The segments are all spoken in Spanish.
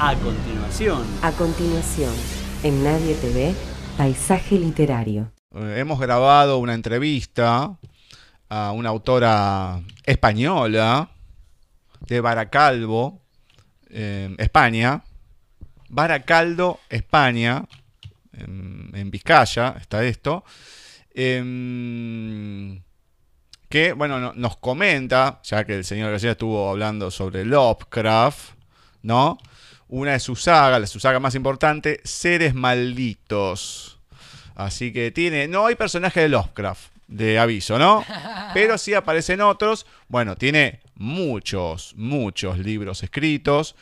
A continuación. A continuación, en Nadie TV, Paisaje Literario. Eh, hemos grabado una entrevista a una autora española de Baracalbo, España. Baracaldo, España, en, Vizcaya está esto. Em, que, bueno, nos comenta, ya que el señor García estuvo hablando sobre Lovecraft, ¿no? Una de sus sagas, la su saga más importante, Seres Malditos. Así que tiene, no hay personaje de Lovecraft, de aviso, ¿no? Pero sí aparecen otros. Bueno, tiene muchos, muchos libros escritos.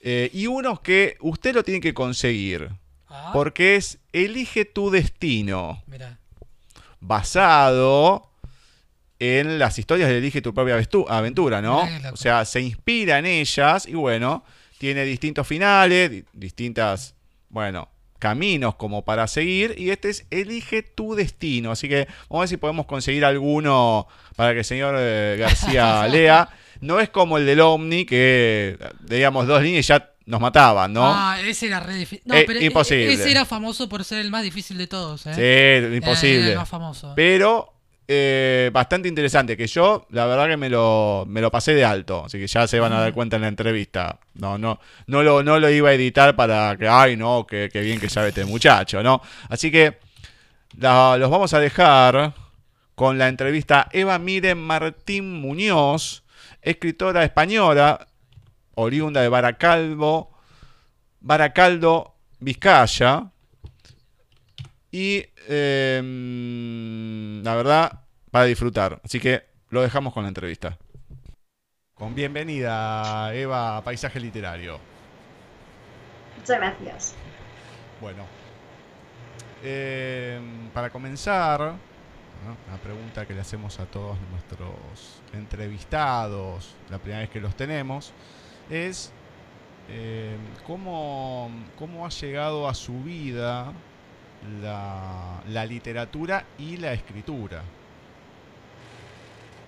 Eh, y unos que usted lo tiene que conseguir. Ah. Porque es Elige tu destino. Basado en las historias de Elige tu propia aventura, ¿no? O sea, se inspira en ellas y bueno, tiene distintos finales, distintas, bueno, caminos como para seguir y este es Elige tu destino. Así que vamos a ver si podemos conseguir alguno para que el señor eh, García lea. No es como el del Omni que digamos dos líneas y ya nos mataban, ¿no? Ah, ese era re difícil. No, eh, pero imposible. Ese era famoso por ser el más difícil de todos, ¿eh? Sí, imposible. el más famoso. Pero eh, bastante interesante, que yo la verdad que me lo, me lo pasé de alto, así que ya se van a dar cuenta en la entrevista. No, no, no lo, no lo iba a editar para que, ay no, que, bien que sabe este muchacho, ¿no? Así que los vamos a dejar con la entrevista Eva Miren Martín Muñoz, escritora española, oriunda de Baracaldo, Baracaldo, Vizcaya, y em, la verdad, para disfrutar. Así que lo dejamos con la entrevista. Con bienvenida, Eva, a Paisaje Literario. Muchas gracias. Bueno, em, para comenzar, una pregunta que le hacemos a todos nuestros entrevistados, la primera vez que los tenemos, es em, ¿cómo, cómo ha llegado a su vida la, literatura y la escritura?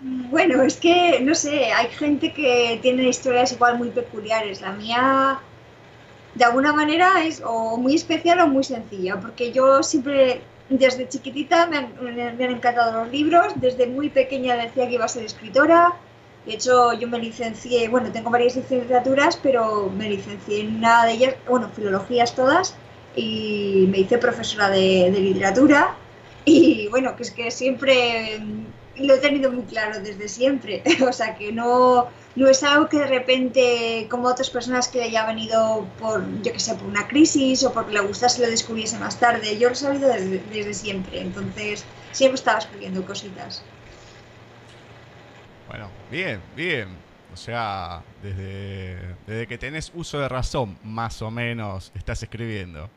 Bueno, es que, no sé, hay gente que tiene historias igual muy peculiares. La mía, de alguna manera, es o muy especial o muy sencilla, porque yo siempre, desde chiquitita, me han, me han encantado los libros. Desde muy pequeña decía que iba a ser escritora. De hecho, yo me licencié, bueno, tengo varias licenciaturas, pero me licencié en una de ellas, bueno, filologías todas, y me hice profesora de, literatura y bueno, que es que siempre lo he tenido muy claro desde siempre, o sea que no, no es algo que de repente, como otras personas que haya venido por, yo que sé, por una crisis o porque le gustase lo descubriese más tarde, yo lo he sabido desde, desde siempre, entonces siempre estaba escribiendo cositas. Bueno, bien, bien. O sea, desde, desde que tenés uso de razón, más o menos, estás escribiendo.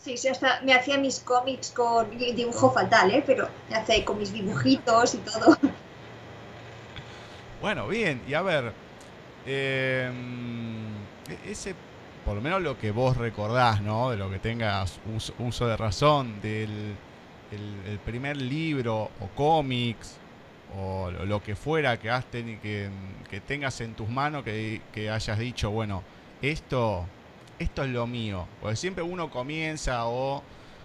Sí, sí, hasta me hacía mis cómics con dibujo fatal, ¿eh? Pero me hacía con mis dibujitos y todo. Bueno, bien, y a ver, em, e-, ese, por lo menos lo que vos recordás, ¿no? De lo que tengas uso, de razón, del el, primer libro o cómics o lo que fuera que, has que, que tengas en tus manos, que, que hayas dicho, bueno, esto esto es lo mío. Porque siempre uno comienza o,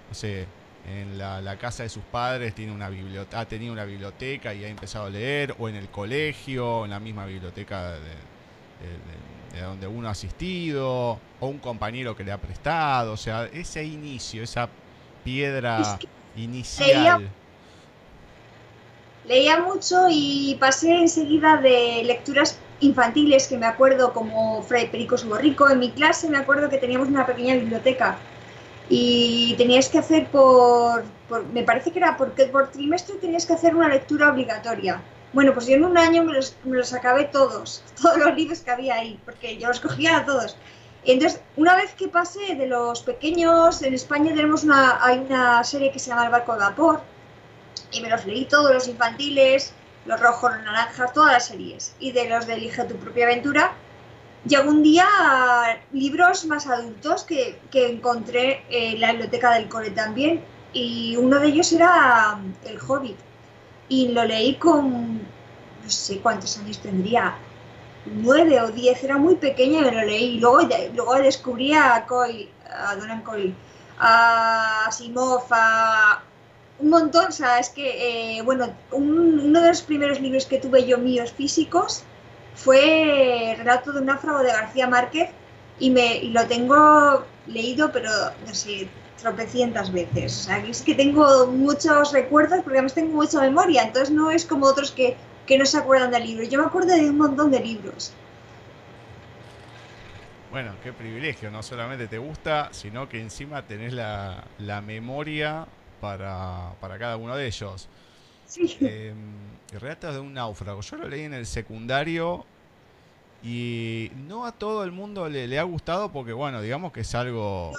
no sé, en la, casa de sus padres tiene una biblioteca, ha tenido una biblioteca y ha empezado a leer, o en el colegio, en la misma biblioteca de, donde uno ha asistido, o un compañero que le ha prestado, o sea, ese inicio, esa piedra inicial. leía mucho y pasé enseguida de lecturas infantiles que me acuerdo como Fray Perico Suborrico. En mi clase me acuerdo que teníamos una pequeña biblioteca y tenías que hacer por, me parece que era porque por trimestre tenías que hacer una lectura obligatoria. Bueno, pues yo en un año me los, acabé todos, todos los libros que había ahí, porque yo los cogía a todos. Entonces, una vez que pasé de los pequeños, en España tenemos una, hay una serie que se llama El barco de vapor, y me los leí todos, los infantiles, los rojos, los naranjas, todas las series. Y de los de Elige tu propia aventura, llegó un día libros más adultos que, encontré en la biblioteca del cole también. Y uno de ellos era um, El Hobbit. Y lo leí con, no sé cuántos años tendría, 9 o 10, era muy pequeña y me lo leí. Luego, luego descubrí a Coy, a Donan Coyle, a Asimov, a un montón, o sea, es que, eh, bueno, uno de los primeros libros que tuve yo míos físicos fue Relato de un náufrago de García Márquez y, me, y lo tengo leído, pero no sé, tropecientas veces. O sea, es que tengo muchos recuerdos porque además tengo mucha memoria, entonces no es como otros que, que no se acuerdan del libro. Yo me acuerdo de un montón de libros. Bueno, qué privilegio, no solamente te gusta, sino que encima tenés la, la memoria para, para, cada uno de ellos. Sí. Eh, Relatos de un náufrago. Yo lo leí en el secundario y no a todo el mundo le, le ha gustado porque, bueno, digamos que es algo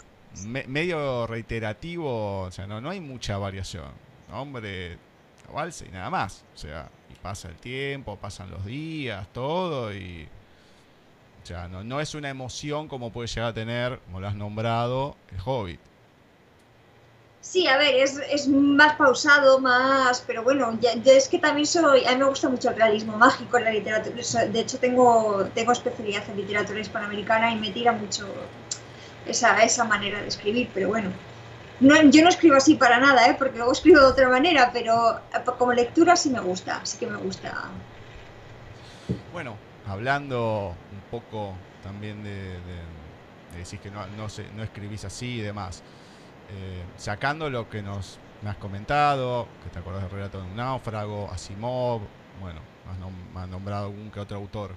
me, medio reiterativo, o sea, no, no hay mucha variación. Hombre, valse y nada más. O sea, y pasa el tiempo, pasan los días, todo y... O sea, no, no es una emoción como puede llegar a tener, como lo has nombrado, el Hobbit. Sí, a ver, es, es, más pausado, más, pero bueno, ya, es que también soy, a mí me gusta mucho el realismo mágico en la literatura, de hecho tengo, tengo especialidad en literatura hispanoamericana y me tira mucho esa, esa manera de escribir, pero bueno, no, yo no escribo así para nada, ¿eh? porque luego escribo de otra manera, pero como lectura sí me gusta, sí que me gusta. Bueno, hablando un poco también de, de, de decir que no, no, se, no escribís así y demás. Eh, sacando lo que nos me has comentado, que te acordás del relato de un náufrago, Asimov, bueno, has, nom has nombrado algún que otro autor.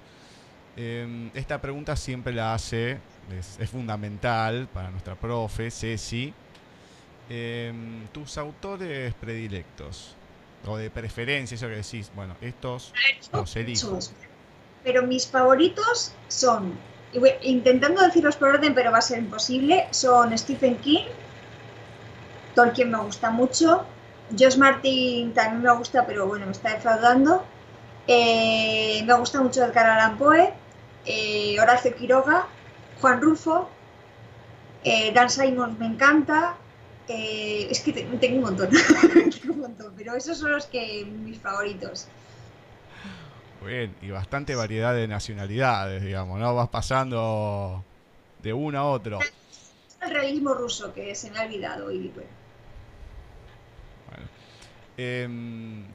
Eh, esta pregunta siempre la hace, es, es fundamental para nuestra profe, Ceci. Eh, tus autores predilectos, o de preferencia, eso que decís, bueno, estos los elijo. Pero mis favoritos son, intentando decirlos por orden, pero va a ser imposible, son Stephen King, Tolkien me gusta mucho. Josh Martin también me gusta, pero bueno, me está defraudando. Eh, me gusta mucho Edgar Allan Poe, eh, Horacio Quiroga, Juan Rulfo, eh, Dan Simons me encanta. es que tengo un montón, tengo un montón, pero esos son los que mis favoritos. Muy bien, y bastante variedad de nacionalidades, digamos, ¿no? Vas pasando de uno a otro. El realismo ruso que se me ha olvidado y bueno. Eh,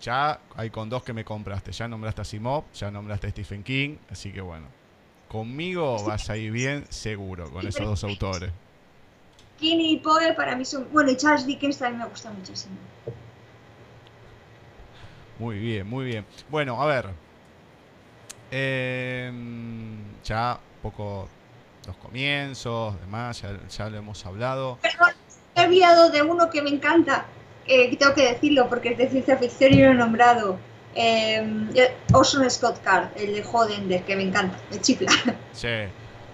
ya hay con dos que me compraste. Ya nombraste a Simov, ya nombraste a Stephen King. Así que bueno, conmigo vas a ir bien seguro con esos dos autores. King y Poe para mí son. Bueno, y Charles Dickens también me gusta muchísimo. Muy bien, muy bien. Bueno, a ver. Eh, ya un poco los comienzos, demás, ya, ya lo hemos hablado. Perdón, he olvidado de uno que me encanta eh, tengo que decirlo porque es de ciencia ficción y lo he nombrado. Eh, Orson Scott Card, el de Hodender, que me encanta, me chifla. Sí,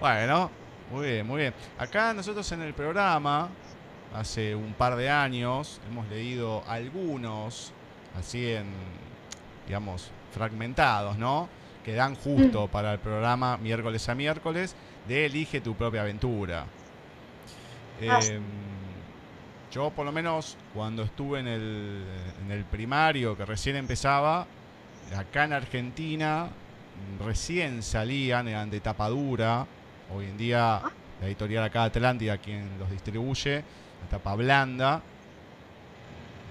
bueno, muy bien, muy bien. Acá nosotros en el programa, hace un par de años, hemos leído algunos, así en, digamos, fragmentados, ¿no? Que dan justo mm. para el programa miércoles a miércoles de Elige tu propia aventura. Ah, Eh, yo por lo menos cuando estuve en el, en el, primario, que recién empezaba, acá en Argentina recién salían, eran de tapadura. Hoy en día la editorial acá Atlántida, quien los distribuye, la tapa blanda.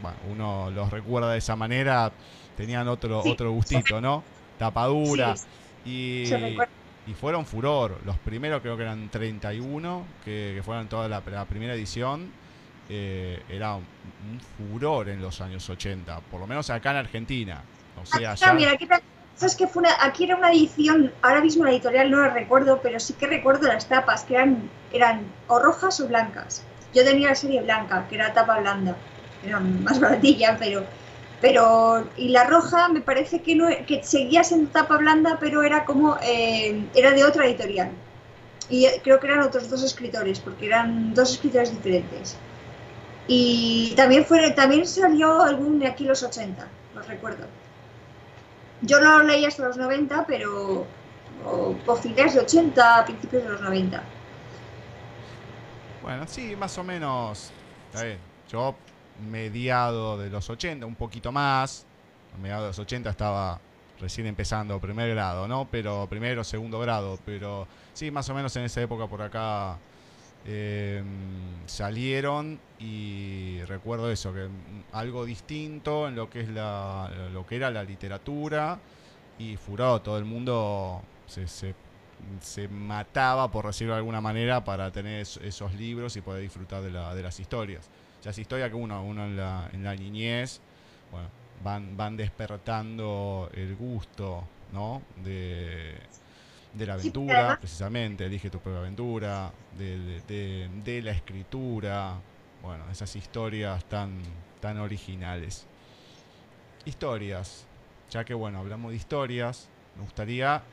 Bueno, uno los recuerda de esa manera, tenían otro, sí. otro gustito, ¿no? Tapadura. Sí. Y, y, fueron furor. Los primeros creo que eran 31, que, que fueron toda la, la primera edición eh, era un, un, furor en los años 80, por lo menos acá en Argentina. O sea, aquí también, aquí, ¿sabes que fue una, aquí era una edición, ahora mismo la editorial no la recuerdo, pero sí que recuerdo las tapas, que eran, eran o rojas o blancas. Yo tenía la serie blanca, que era tapa blanda, era más baratilla, pero pero y la roja me parece que no que seguía siendo tapa blanda pero era como eh, era de otra editorial y creo que eran otros dos escritores porque eran dos escritores diferentes y también fue también salió algún de aquí los 80, los recuerdo. Yo no leí hasta los 90, pero o, finales de 80, principios de los 90. Bueno, sí, más o menos. Yo mediado de los 80, un poquito más. A mediados de los 80 estaba recién empezando, primer grado, ¿no? Pero primero, segundo grado, pero sí, más o menos en esa época por acá eh, salieron y recuerdo eso, que algo distinto en lo que es la, lo que era la literatura y furado, todo el mundo se, se, mataba, por decirlo de alguna manera, para tener es- esos libros y poder disfrutar de, la- de las historias. Las historias que uno, uno en, la, en la niñez, bueno, van, van despertando el gusto, ¿no? De, de la aventura, precisamente, elige tu propia aventura, de, de- de- de la escritura, bueno, esas historias tan, tan originales. Historias, ya que bueno, hablamos de historias, me gustaría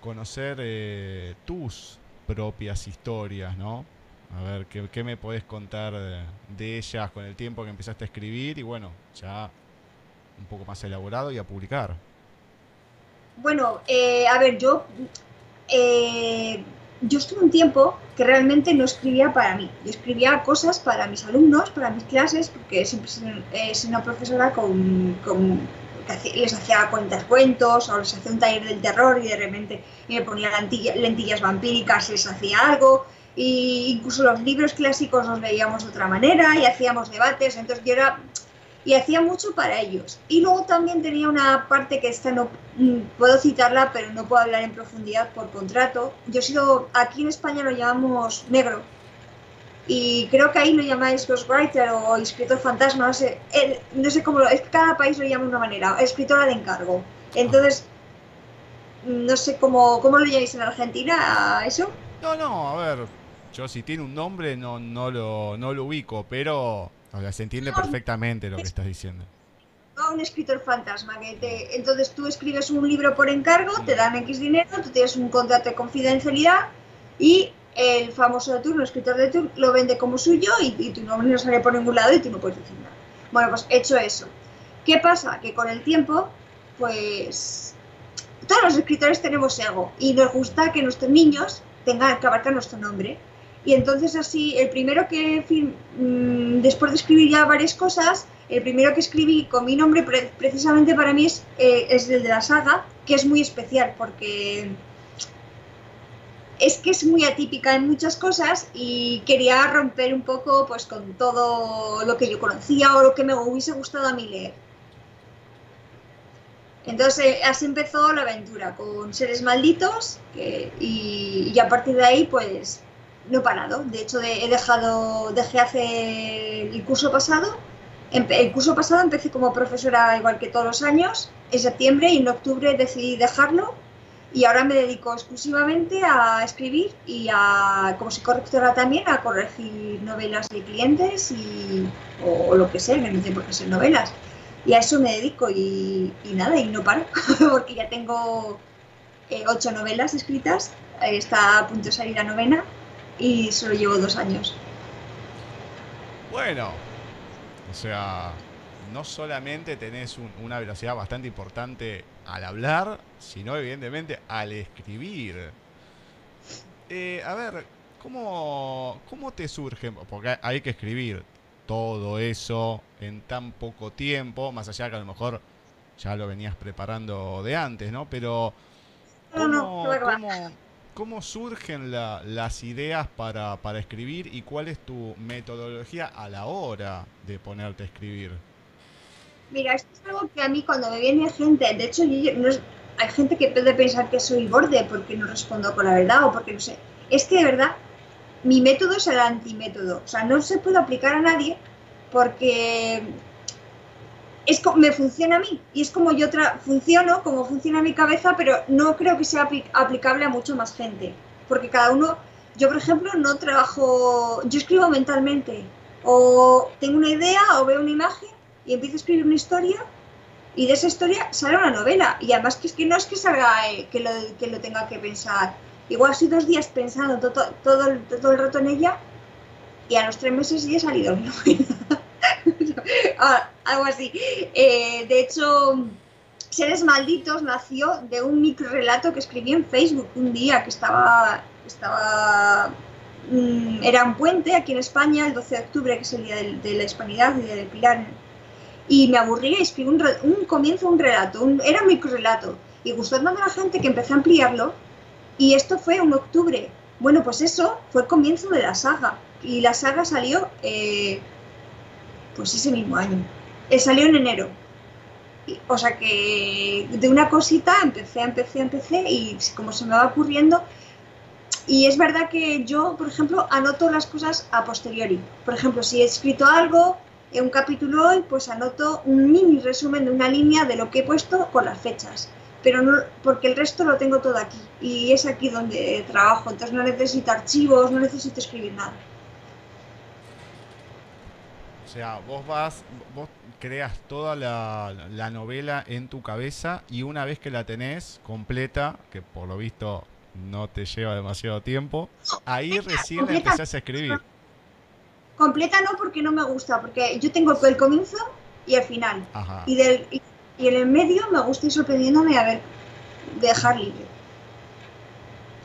conocer eh, tus propias historias, ¿no? A ver, ¿qué, qué me podés contar de, de ellas con el tiempo que empezaste a escribir y bueno, ya un poco más elaborado y a publicar? Bueno, eh, a ver, yo, eh, yo estuve un tiempo que realmente no escribía para mí. Yo escribía cosas para mis alumnos, para mis clases, porque siempre sido una profesora con, que les hacía cuentas cuentos o les hacía un taller del terror y de repente me ponía lentilla- lentillas vampíricas, les hacía algo. Y incluso los libros clásicos los leíamos de otra manera y hacíamos debates. Entonces yo era y hacía mucho para ellos. Y luego también tenía una parte que esta no mm, puedo citarla, pero no puedo hablar en profundidad por contrato. Yo he sido, aquí en España lo llamamos negro. Y creo que ahí lo llamáis ghostwriter o escritor fantasma, no sé, eh, no sé cómo lo, es que cada país lo llama de una manera, escritora de encargo. Entonces, no sé cómo, cómo lo llamáis en Argentina eso. No, no, a ver, yo si tiene un nombre no, no, lo, no lo ubico, pero o sea, se entiende perfectamente lo que estás diciendo. Un escritor fantasma. Que te, entonces tú escribes un libro por encargo, te dan X dinero, tú tienes un contrato de confidencialidad y el famoso de turno, el escritor de turno, lo vende como suyo y, y tu nombre no sale por ningún lado y tú no puedes decir nada. Bueno, pues hecho eso. ¿Qué pasa? Que con el tiempo, pues todos los escritores tenemos ego y nos gusta que nuestros niños tengan que abarcar nuestro nombre. Y entonces así, el primero que, mm, después de escribir ya varias cosas, el primero que escribí con mi nombre pre- precisamente para mí es, eh, es el de la saga, que es muy especial porque es que es muy atípica en muchas cosas y quería romper un poco pues con todo lo que yo conocía o lo que me hubiese gustado a mí leer. Entonces eh, así empezó la aventura con seres malditos y a partir de ahí pues no he parado. De hecho he dejado, dejé hace el curso pasado. El curso pasado empecé como profesora igual que todos los años en septiembre y en octubre decidí dejarlo y ahora me dedico exclusivamente a escribir y a, como soy correctora también, a corregir novelas de clientes y, o, o lo que sea, que no tiene por qué ser novelas. Y a eso me dedico y, y nada, y no paro, porque ya tengo eh, ocho novelas escritas, está a punto de salir la novena y solo llevo dos años. Bueno, o sea, no solamente tenés un- una velocidad bastante importante al hablar, sino evidentemente al escribir. Eh, a ver, ¿cómo, ¿cómo te surge? Porque hay que escribir todo eso en tan poco tiempo, más allá que a lo mejor ya lo venías preparando de antes, ¿no? Pero No, no, ¿cómo, que va, que va. cómo- cómo surgen la- las ideas para, escribir y cuál es tu metodología a la hora de ponerte a escribir? Mira, esto es algo que a mí cuando me viene gente, de hecho yo- hay gente que puede pensar que soy borde porque no respondo con la verdad o porque no sé. Es que de verdad mi método es el antimétodo, o sea, no se puede aplicar a nadie porque es me funciona a mí y es como yo tra- funciono, como funciona mi cabeza, pero no creo que sea apli- aplicable a mucho más gente, porque cada uno, yo por ejemplo no trabajo, yo escribo mentalmente o tengo una idea o veo una imagen y empiezo a escribir una historia y de esa historia sale una novela y además que es que no es que salga eh, que lo, que lo tenga que pensar. Igual estoy dos días pensando to- to- todo, el- todo el rato en ella y a los tres meses ya ha salido mi novela Ah, algo así Eh, de hecho Seres Malditos nació de un micro relato que escribí en Facebook un día que estaba estaba mm, era un puente aquí en España el 12 de octubre que es el día de la hispanidad y del Pilar y me aburría y escribí un, un comienzo, un relato, un, era un microrelato. Y gustó tanto a la gente que empecé a ampliarlo y esto fue en octubre. Bueno, pues eso fue el comienzo de la saga. Y la saga salió, eh, pues ese mismo año. Eh, salió en enero. O sea que de una cosita empecé, empecé, empecé y como se me va ocurriendo. Y es verdad que yo, por ejemplo, anoto las cosas a posteriori. Por ejemplo, si he escrito algo en un capítulo hoy, pues anoto un mini resumen de una línea de lo que he puesto con las fechas. Pero no, porque el resto lo tengo todo aquí. Y es aquí donde trabajo. Entonces no necesito archivos, no necesito escribir nada. O sea, vos vas, vos creas toda la, la novela en tu cabeza y una vez que la tenés completa, que por lo visto no te lleva demasiado tiempo, ahí recién la empezás a escribir. Completa no porque no me gusta, porque yo tengo el comienzo y el final. Ajá. Y, del, y, y en el medio me gusta ir sorprendiéndome a ver, dejar libre.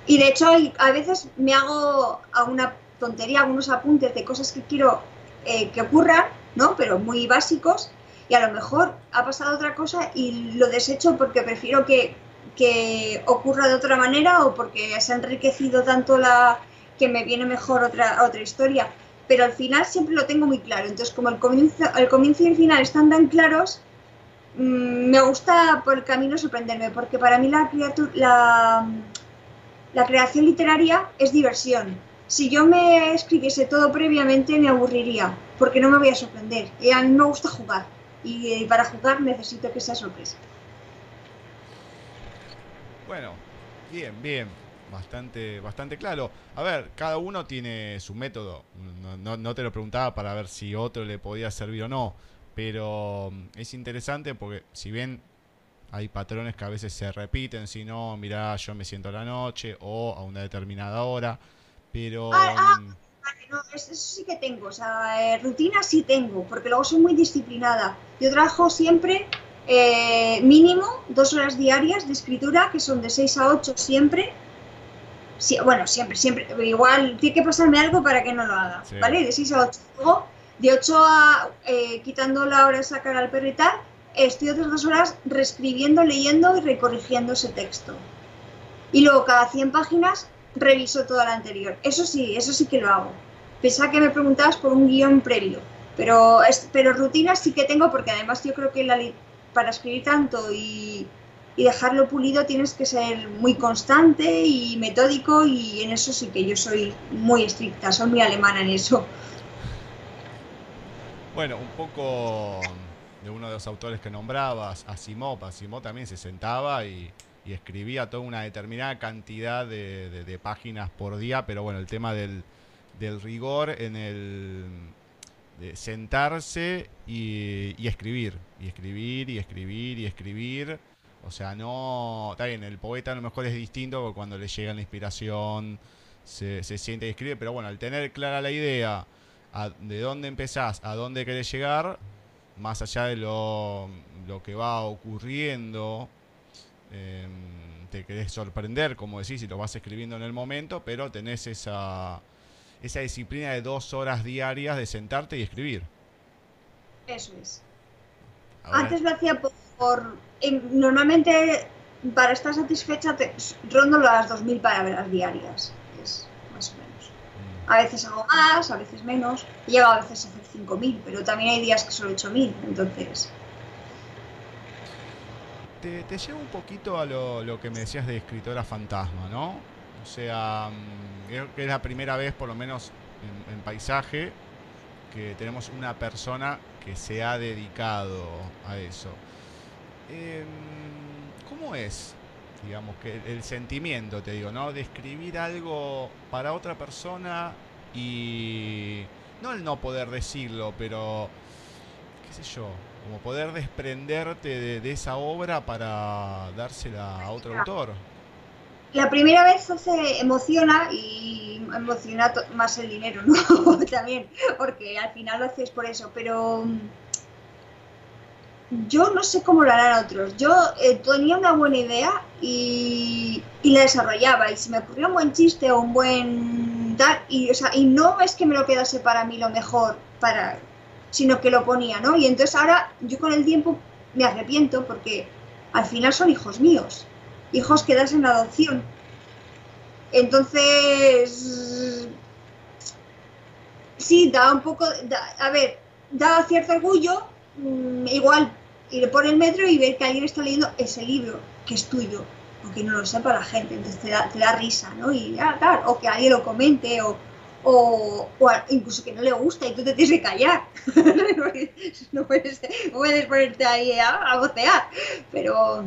Y de hecho a veces me hago alguna tontería, algunos apuntes de cosas que quiero eh, que ocurran, ¿no? Pero muy básicos. Y a lo mejor ha pasado otra cosa y lo desecho porque prefiero que, que ocurra de otra manera o porque se ha enriquecido tanto la que me viene mejor otra, otra historia. Pero al final siempre lo tengo muy claro. Entonces, como el comienzo, el comienzo y el final están tan claros, mm, me gusta por el camino sorprenderme, porque para mí la, la, la creación literaria es diversión. Si yo me escribiese todo previamente me aburriría, porque no me voy a sorprender. Y a mí me gusta jugar, y eh, para jugar necesito que sea sorpresa. Bueno, bien, bien. Bastante, bastante claro. A ver, cada uno tiene su método. No, no- no te lo preguntaba para ver si otro le podía servir o no. Pero mm, es interesante porque si bien hay patrones que a veces se repiten, si no, mirá, yo me siento a la noche o a una determinada hora. Pero... Ah, ah. mm, Vale, no, es- eso sí que tengo, o sea, eh, rutina sí tengo, porque luego soy muy disciplinada. Yo trabajo siempre eh, mínimo dos horas diarias de escritura, que son de 6 a 8 siempre. Sí, bueno, siempre, siempre. Igual tiene que pasarme algo para que no lo haga, Sí. ¿vale? De 6 a 8. Luego, de 8 a, eh, quitando la hora de sacar al perro y tal, estoy otras dos horas reescribiendo, leyendo y recorrigiendo ese texto. Y luego cada 100 páginas reviso toda la anterior. Eso sí, eso sí que lo hago. Pensaba que me preguntabas por un guion previo, pero, es, pero rutinas sí que tengo porque además yo creo que la para escribir tanto y, y dejarlo pulido tienes que ser muy constante y metódico y en eso sí que yo soy muy estricta, soy muy alemana en eso. Bueno, un poco de uno de los autores que nombrabas, Asimov. Asimov también se sentaba y, y escribía toda una determinada cantidad de, páginas por día, pero bueno, el tema del, rigor en el de sentarse y, escribir, y escribir, y escribir, y escribir. O sea, no. Está bien, el poeta a lo mejor es distinto porque cuando le llega la inspiración se, se siente y escribe, pero bueno, al tener clara la idea de dónde empezás, a dónde querés llegar, más allá de lo, lo que va ocurriendo, em, te querés sorprender, como decís, y lo vas escribiendo en el momento, pero tenés esa, esa disciplina de dos horas diarias de sentarte y escribir. Eso es. Antes lo hacía por... por- en- normalmente para estar satisfecha te, rondo las 2.000 palabras diarias. Es más o menos. Mm. A veces hago más, a veces menos. He llegado a veces a hacer 5.000, pero también hay días que solo 8.000. Entonces, Te, te un poquito a lo, que me decías de escritora fantasma, ¿no? O sea, mm, creo que es la primera vez, por lo menos en, en paisaje, que tenemos una persona que se ha dedicado a eso. Em, ¿Cómo es, digamos, que el, el sentimiento, te digo, ¿no? De escribir algo para otra persona y no el no poder decirlo, pero qué sé yo, como poder desprenderte de, de esa obra para dársela a otro autor. la primera vez hace emociona y emociona más el dinero, ¿no? También, porque al final lo haces por eso, pero mm, yo no sé cómo lo harán otros. Yo eh, tenía una buena idea y, y la desarrollaba y si me ocurría un buen chiste o un buen tal, y, o sea, y no es que me lo quedase para mí lo mejor, para sino que lo ponía, ¿no? Y entonces ahora yo con el tiempo me arrepiento porque al final son hijos míos, hijos que das en adopción. Entonces, sí, da un poco, da- a ver, da cierto orgullo, mm, igual ir por el metro y ver que alguien está leyendo ese libro que es tuyo, aunque no lo sepa la gente, entonces te da, te da risa, ¿no? Y ah, claro, o que alguien lo comente, o, o, incluso que no le gusta y tú te tienes que callar. no puedes, puedes ponerte ahí a, a vocear, pero,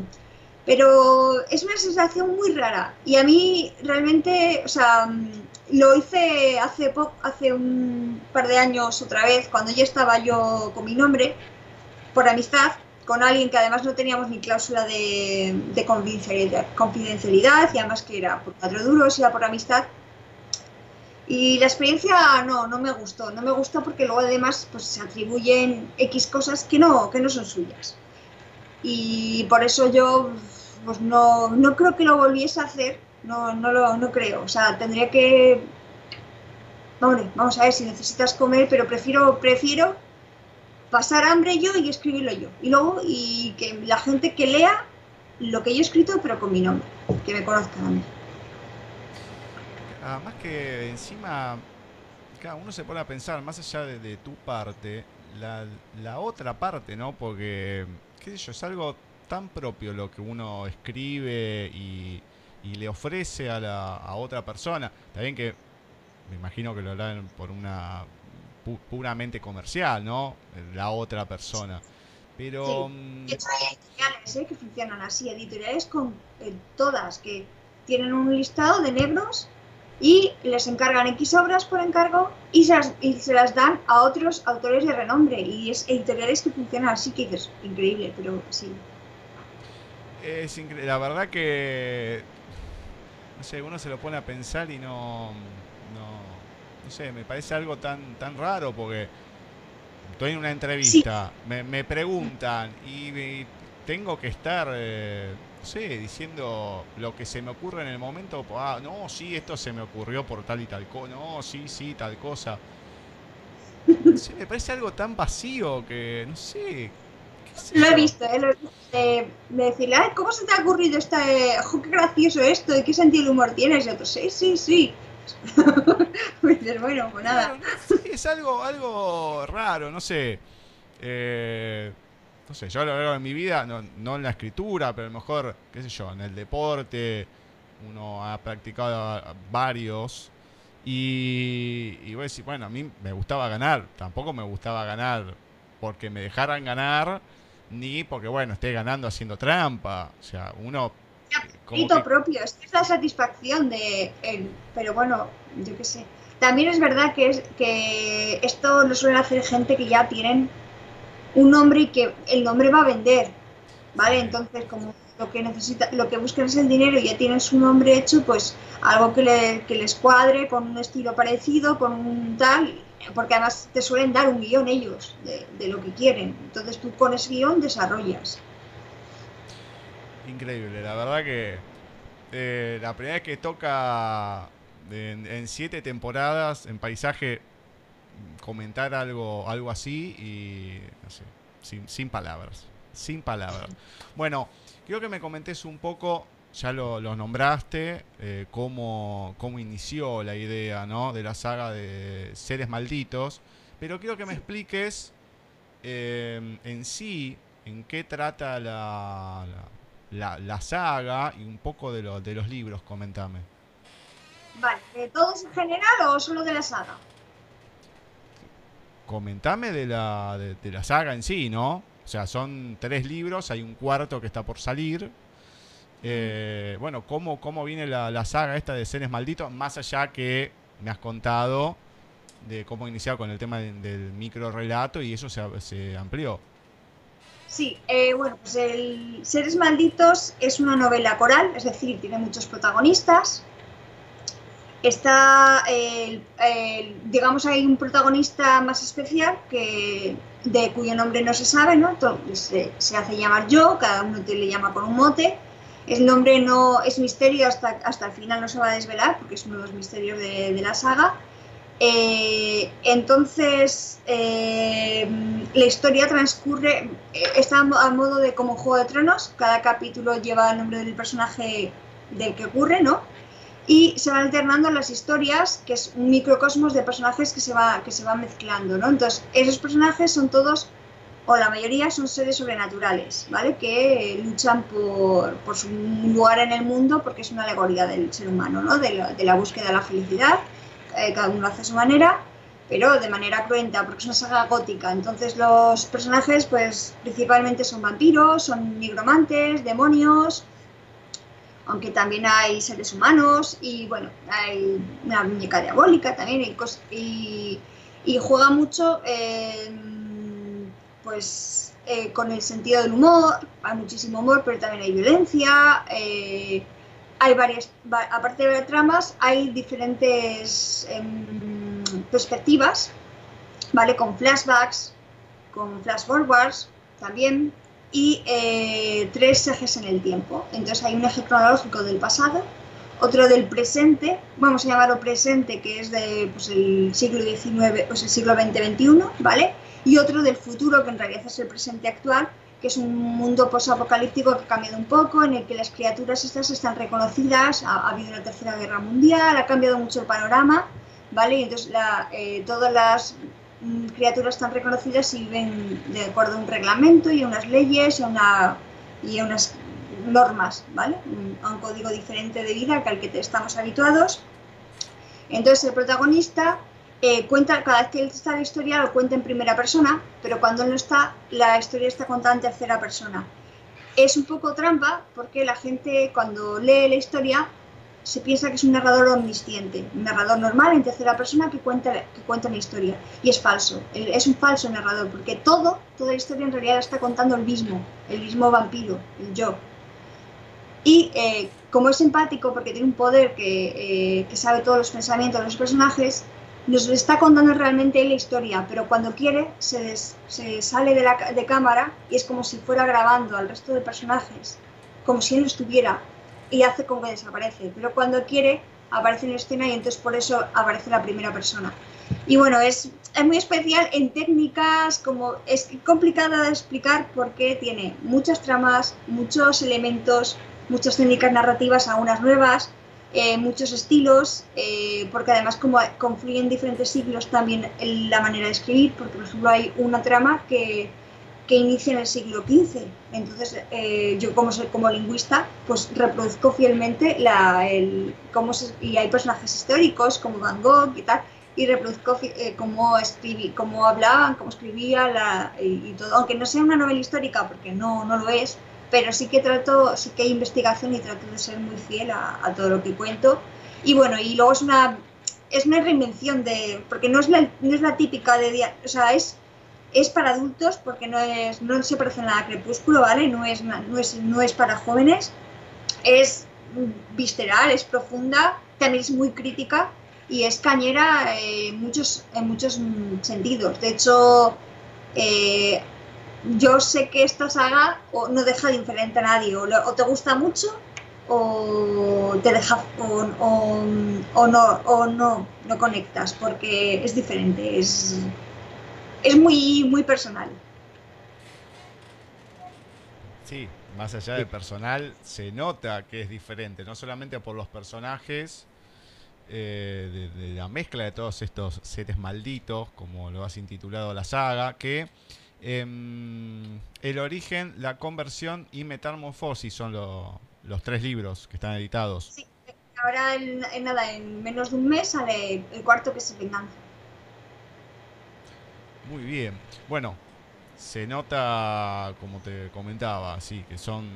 pero es una sensación muy rara. Y a mí realmente, o sea, lo hice hace, hace un par de años otra vez, cuando ya estaba yo con mi nombre, por amistad, con alguien que además no teníamos ni cláusula de, de confidencialidad, y además que era por cuatro duros, era por amistad. Y la experiencia no, no me gustó, no me gustó porque luego además pues, se atribuyen X cosas que no, que no son suyas. Y por eso yo pues, no, no creo que lo volviese a hacer, no, no, lo, no creo. O sea, tendría que... Hombre, vamos a ver si necesitas comer, pero prefiero, prefiero pasar hambre yo y escribirlo yo. Y luego, y que la gente que lea lo que yo he escrito, pero con mi nombre, que me conozcan a mí. Además que encima, claro, uno se pone a pensar, más allá de, de tu parte, la, la otra parte, ¿no? Porque, qué sé yo, es algo tan propio lo que uno escribe y, y le ofrece a, la, a otra persona. También que me imagino que lo harán por una pu- puramente comercial, ¿no? La otra persona. Pero... mm, De hecho, hay editoriales ¿eh? que funcionan así, editoriales con eh, todas, que tienen un listado de negros y les encargan X obras por encargo y se las, y se las dan a otros autores de renombre. Y es editoriales que funcionan así, que dices, increíble, pero sí. Es incre- la verdad que no sé, uno se lo pone a pensar y no no no sé, me parece algo tan tan raro porque estoy en una entrevista, me, me preguntan y, y tengo que estar eh, no sé, diciendo lo que se me ocurre en el momento, ah, no, sí, esto se me ocurrió por tal y tal cosa, no, sí, sí, tal cosa. No sé, me parece algo tan vacío que, no sé. Lo he visto, ¿eh? Lo he visto, eh, de decirle, "Ay, ¿cómo se te ha ocurrido esta, eh, qué gracioso esto, y qué sentido del humor tienes? Y otro, sí, sí, sí. Bueno, pues nada. Claro, es algo, algo raro, no sé. Eh, no sé, yo a lo largo de mi vida, no, no en la escritura, pero a lo mejor, qué sé yo, en el deporte, uno ha practicado varios. Y, y voy a decir, bueno, a mí me gustaba ganar, tampoco me gustaba ganar porque me dejaran ganar, ni porque, bueno, esté ganando haciendo trampa. O sea, uno... Mérito que- propio, es la satisfacción de él. Pero bueno, yo qué sé. También es verdad que, es, que esto lo suelen hacer gente que ya tienen un nombre y que el nombre va a vender. ¿Vale? Entonces, como lo que necesita, lo que buscan es el dinero y ya tienen su nombre hecho, pues algo que, le- que les cuadre con un estilo parecido, con un tal, porque además te suelen dar un guion ellos de, de lo que quieren. Entonces tú con ese guion desarrollas. Increíble, la verdad que eh, la primera vez que toca en, en siete temporadas en paisaje comentar algo, algo así y no sé, sin, sin palabras, sin palabras. Bueno, quiero que me comentes un poco, ya lo, lo nombraste, eh, cómo, cómo inició la idea ¿no? de la saga de Seres Malditos, pero quiero que me expliques eh, en sí en qué trata la, la, la- la saga y un poco de, lo- de los libros, comentame. Vale, ¿de todos en general o solo de la saga? Comentame de la, de, la saga en sí, ¿no? O sea, son tres libros, hay un cuarto que está por salir. Eh, bueno, ¿cómo, ¿cómo viene la, la saga esta de Seres Malditos? Más allá que me has contado de cómo iniciado con el tema de- del micro relato y eso se, se amplió. Sí, eh, bueno, pues el Seres Malditos es una novela coral, es decir, tiene muchos protagonistas. Está, el- el- digamos, hay un protagonista más especial que de cuyo nombre no se sabe, ¿no? Se, se hace llamar yo, cada uno te le llama con un mote. El nombre no es misterio hasta, hasta el final, no se va a desvelar, porque es uno de los misterios de, de la saga. Eh, entonces, eh, la historia transcurre, eh, está a modo de como Juego de Tronos, cada capítulo lleva el nombre del personaje del que ocurre, ¿no? Y se van alternando las historias, que es un microcosmos de personajes que se va, que se van mezclando, ¿no? Entonces, esos personajes son todos, o la mayoría, son seres sobrenaturales, ¿vale? Que luchan por, por su lugar en el mundo, porque es una alegoría del ser humano, ¿no? De la, de la búsqueda de la felicidad eh, cada uno hace a su manera, pero de manera cruenta, porque es una saga gótica. Entonces los personajes, pues principalmente son vampiros, son nigromantes, demonios, aunque también hay seres humanos y bueno, hay una muñeca diabólica también y, y, juega mucho pues eh, con el sentido del humor, hay muchísimo humor, pero también hay violencia. eh, hay varias, va- aparte de tramas, hay diferentes em, perspectivas, ¿vale? Con flashbacks, con flash forwards también, y eh, tres ejes en el tiempo. Entonces hay un eje cronológico del pasado, otro del presente, vamos a llamarlo presente, que es de pues, siglo XIX, pues el siglo XX-XXI, ¿vale? Y otro del futuro, que en realidad es el presente actual, que es un mundo posapocalíptico que ha cambiado un poco, en el que las criaturas estas están reconocidas, ha, ha habido una tercera guerra mundial, ha cambiado mucho el panorama, ¿vale? Y entonces la, eh, todas las criaturas están reconocidas y viven de acuerdo a un reglamento y a unas leyes y a, una, y a unas normas, ¿vale? Un- A un código diferente de vida al que estamos habituados. Entonces el protagonista eh, cuenta, cada vez que él está la historia lo cuenta en primera persona, pero cuando él no está, la historia está contada en tercera persona. Es un poco trampa porque la gente cuando lee la historia se piensa que es un narrador omnisciente, un narrador normal en tercera persona que cuenta, que cuenta la historia. Y es falso, es un falso narrador porque todo, toda la historia en realidad la está contando el mismo, el mismo vampiro, el yo. Y eh, como es empático, porque tiene un poder que, eh, que sabe todos los pensamientos de los personajes, nos está contando realmente la historia, pero cuando quiere se, se sale de, la, de cámara y es como si fuera grabando al resto de personajes, como si él no estuviera, y hace como que desaparece. Pero cuando quiere aparece en escena y entonces por eso aparece la primera persona. Y bueno, es, es muy especial en técnicas, como es complicada de explicar porque tiene muchas tramas, muchos elementos, muchas técnicas narrativas, algunas nuevas, eh, muchos estilos, eh, porque además como confluyen diferentes siglos también en la manera de escribir, porque por ejemplo hay una trama que, que inicia en el siglo XV, entonces eh, yo como, como lingüista pues reproduzco fielmente la, el, cómo se- y hay personajes históricos como Van Gogh y tal, y reproduzco eh, cómo, escribí, cómo hablaban, cómo escribía la, y, y todo, aunque no sea una novela histórica, porque no, no lo es, pero sí que trato, sí que hay investigación y trato de ser muy fiel a, a todo lo que cuento. Y bueno, y luego es una, es una reinvención de, porque no es la, no es la típica de, o sea, es, es para adultos porque no es, no se parece nada a Crepúsculo, ¿vale? No es, no es, no es para jóvenes, es visceral, es profunda, también es muy crítica y es cañera eh, muchos, en muchos sentidos. De hecho, eh, yo sé que esta saga no deja de indiferente a nadie, o, te gusta mucho o te deja o, o- o no no conectas porque es diferente, es muy muy personal. Sí, más allá del personal, se nota que es diferente, no solamente por los personajes, eh, de, de la mezcla de todos estos seres malditos, como lo has intitulado la saga, que em, el origen, la conversión y metamorfosis son lo- los tres libros que están editados. Sí, ahora en, en nada, en menos de un mes sale el cuarto que es Venganza. Muy bien. Bueno, se nota, como te comentaba, sí, que son.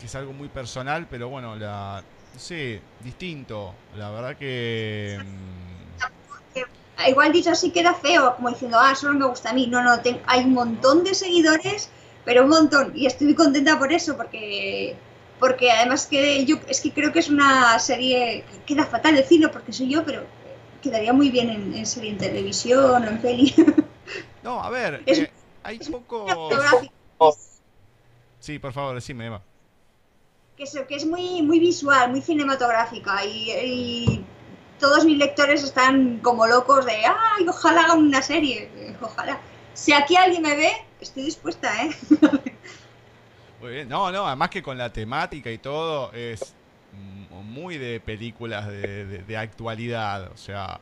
es algo muy personal, pero bueno, la. no sé, distinto. La verdad que. mm, Ah, Igual dicho así queda feo, como diciendo, ah, solo me gusta a mí. No, no, ten- hay un montón de seguidores, pero un montón. Y estoy contenta por eso, porque porque además que yo es que creo que es una serie, queda fatal decirlo porque soy yo, pero quedaría muy bien en, en serie en televisión o en peli. No, a ver, Es- eh, hay poco. Sí, por favor, decime, Eva. que es, que es muy, muy visual, muy cinematográfica y, y todos mis lectores están como locos de, ay, ojalá hagan una serie, ojalá. Si aquí alguien me ve, estoy dispuesta, ¿eh? Muy bien. No, no, además que con la temática y todo es muy de películas de, de- de actualidad. O sea,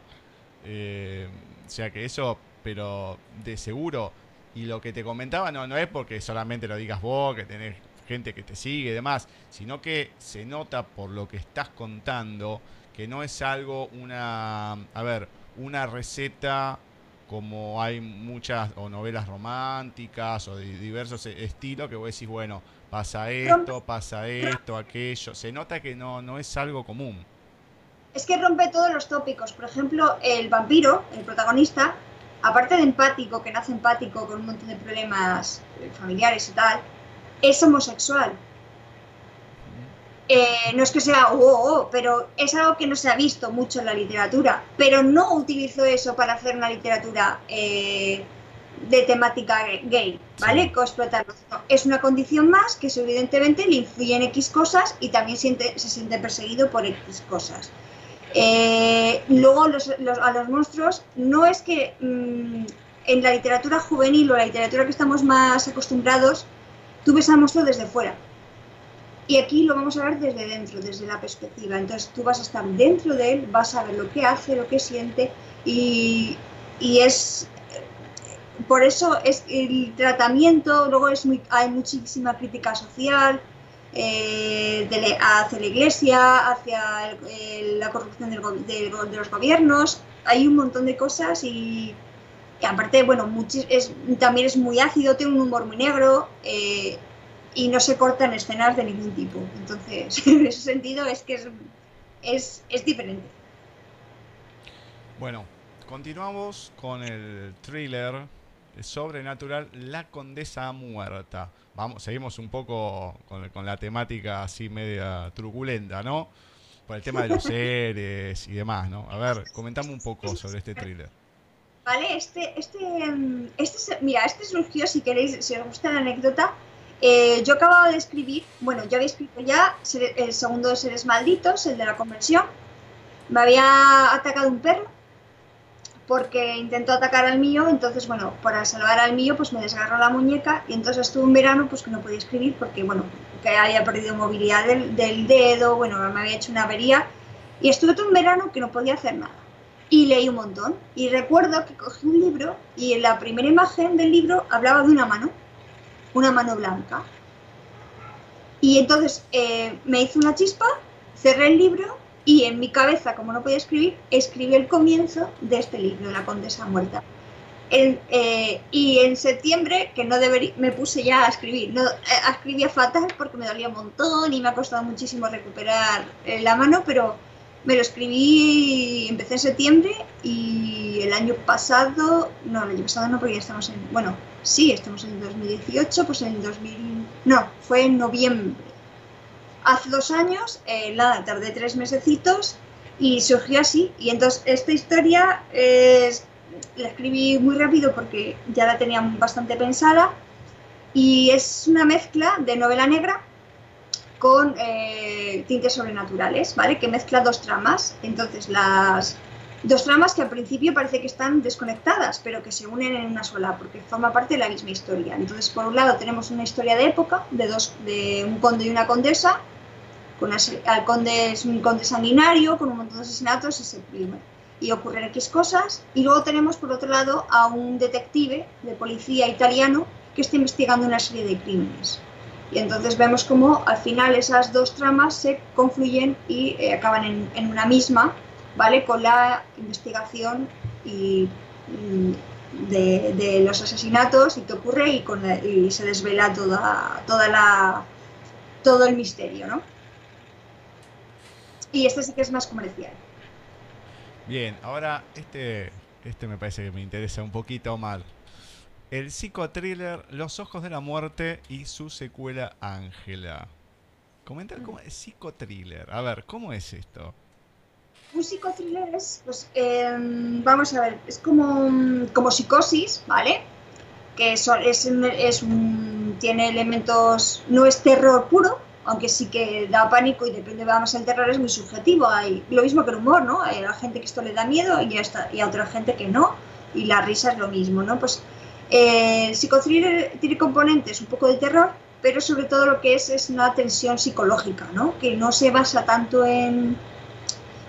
eh, o sea que eso, pero de seguro. Y lo que te comentaba no, no es porque solamente lo digas vos, que tenés gente que te sigue y demás, sino que se nota por lo que estás contando que no es algo, una, a ver, una receta como hay muchas o novelas románticas o de diversos e- estilos que vos decís, bueno, pasa esto, pasa esto, aquello. Se nota que no, no es algo común. Es que rompe todos los tópicos. Por ejemplo, el vampiro, el protagonista, aparte de empático, que nace empático con un montón de problemas eh, familiares y tal, es homosexual. Eh, no es que sea, oh, oh, pero es algo que no se ha visto mucho en la literatura. Pero no utilizó eso para hacer una literatura eh, de temática gay, ¿vale? Sí. Que explotarlo. No, es una condición más que evidentemente le influye en X cosas y también siente, se siente perseguido por X cosas. Eh, luego los- los- a los monstruos no es que mm, en la literatura juvenil o la literatura que estamos más acostumbrados, tú ves al monstruo desde fuera. Y aquí lo vamos a ver desde dentro, desde la perspectiva. Entonces tú vas a estar dentro de él, vas a ver lo que hace, lo que siente y, y es... Por eso es el tratamiento, luego es muy, hay muchísima crítica social, eh, hacia la iglesia, hacia el- la corrupción del de los gobiernos. Hay un montón de cosas y, y aparte, bueno, muchis- es, también es muy ácido, tiene un humor muy negro eh, y no se cortan escenas de ningún tipo. Entonces, en ese sentido es que es, es, es diferente. Bueno, continuamos con el thriller sobrenatural La Condesa Muerta. Vamos, seguimos un poco con, con la temática así media truculenta, ¿no? Por el tema de los seres y demás, ¿no? A ver, comentame un poco sobre este thriller. Vale, este, este, mm, este, mira, este surgió, si queréis, si os gusta la anécdota, eh, yo acababa de escribir, bueno, yo había escrito ya el segundo de Seres Malditos, el de la conversión, me había atacado un perro, porque intentó atacar al mío, entonces, bueno, para salvar al mío, pues me desgarró la muñeca, y entonces estuve un verano, pues que no podía escribir, porque, bueno, que había perdido movilidad del, dedo, bueno, me había hecho una avería, y estuve todo un verano que no podía hacer nada y leí un montón. Y recuerdo que cogí un libro y en la primera imagen del libro hablaba de una mano, una mano blanca. Y entonces eh, me hizo una chispa, cerré el libro y en mi cabeza, como no podía escribir, escribí el comienzo de este libro, La Condesa Muerta. En, eh, y en septiembre, que no debería, me puse ya a escribir. No, eh, escribía fatal porque me dolía un montón y me ha costado muchísimo recuperar eh, la mano, pero me lo escribí, empecé en septiembre y el año pasado, no, el año pasado no, porque ya estamos en, bueno, sí, estamos en 2018, pues en 2000, no, fue en noviembre. Hace dos años, eh, nada, tardé tres mesecitos y surgió así. Y entonces esta historia es, la escribí muy rápido porque ya la tenía bastante pensada y es una mezcla de novela negra con eh, tintes sobrenaturales, ¿vale? Que mezcla dos tramas. Entonces, las dos tramas que al principio parece que están desconectadas, pero que se unen en una sola, porque forma parte de la misma historia. Entonces, por un lado tenemos una historia de época, de dos, de un conde y una condesa, con el conde es un conde sanguinario, con un montón de asesinatos se- y bueno, y ocurren X cosas. Y luego tenemos, por otro lado, a un detective de policía italiano que está investigando una serie de crímenes. Y entonces vemos cómo al final esas dos tramas se confluyen y eh, acaban en, en una misma, ¿vale? Con la investigación y, mm, de, de los asesinatos y qué ocurre y, con y se desvela toda, toda la, todo el misterio, ¿no? Y este sí que es más comercial. Bien, ahora este, este me parece que me interesa un poquito más. El psicotriller Los Ojos de la Muerte y su secuela Ángela. Comentar cómo es psicotriller. A ver, ¿cómo es esto? Un psicothriller es, pues, em, vamos a ver, es como, mm, como psicosis, ¿vale? Que es, un- es un- tiene elementos, no es terror puro, aunque sí que da pánico y depende, vamos, el terror es muy subjetivo. Hay lo mismo que el humor, ¿no? Hay a gente que esto le da miedo y a, otra gente que no, y la risa es lo mismo, ¿no? Pues eh, psicothriller tiene componentes un poco de terror, pero sobre todo lo que es es una tensión psicológica, ¿no? Que no se basa tanto en...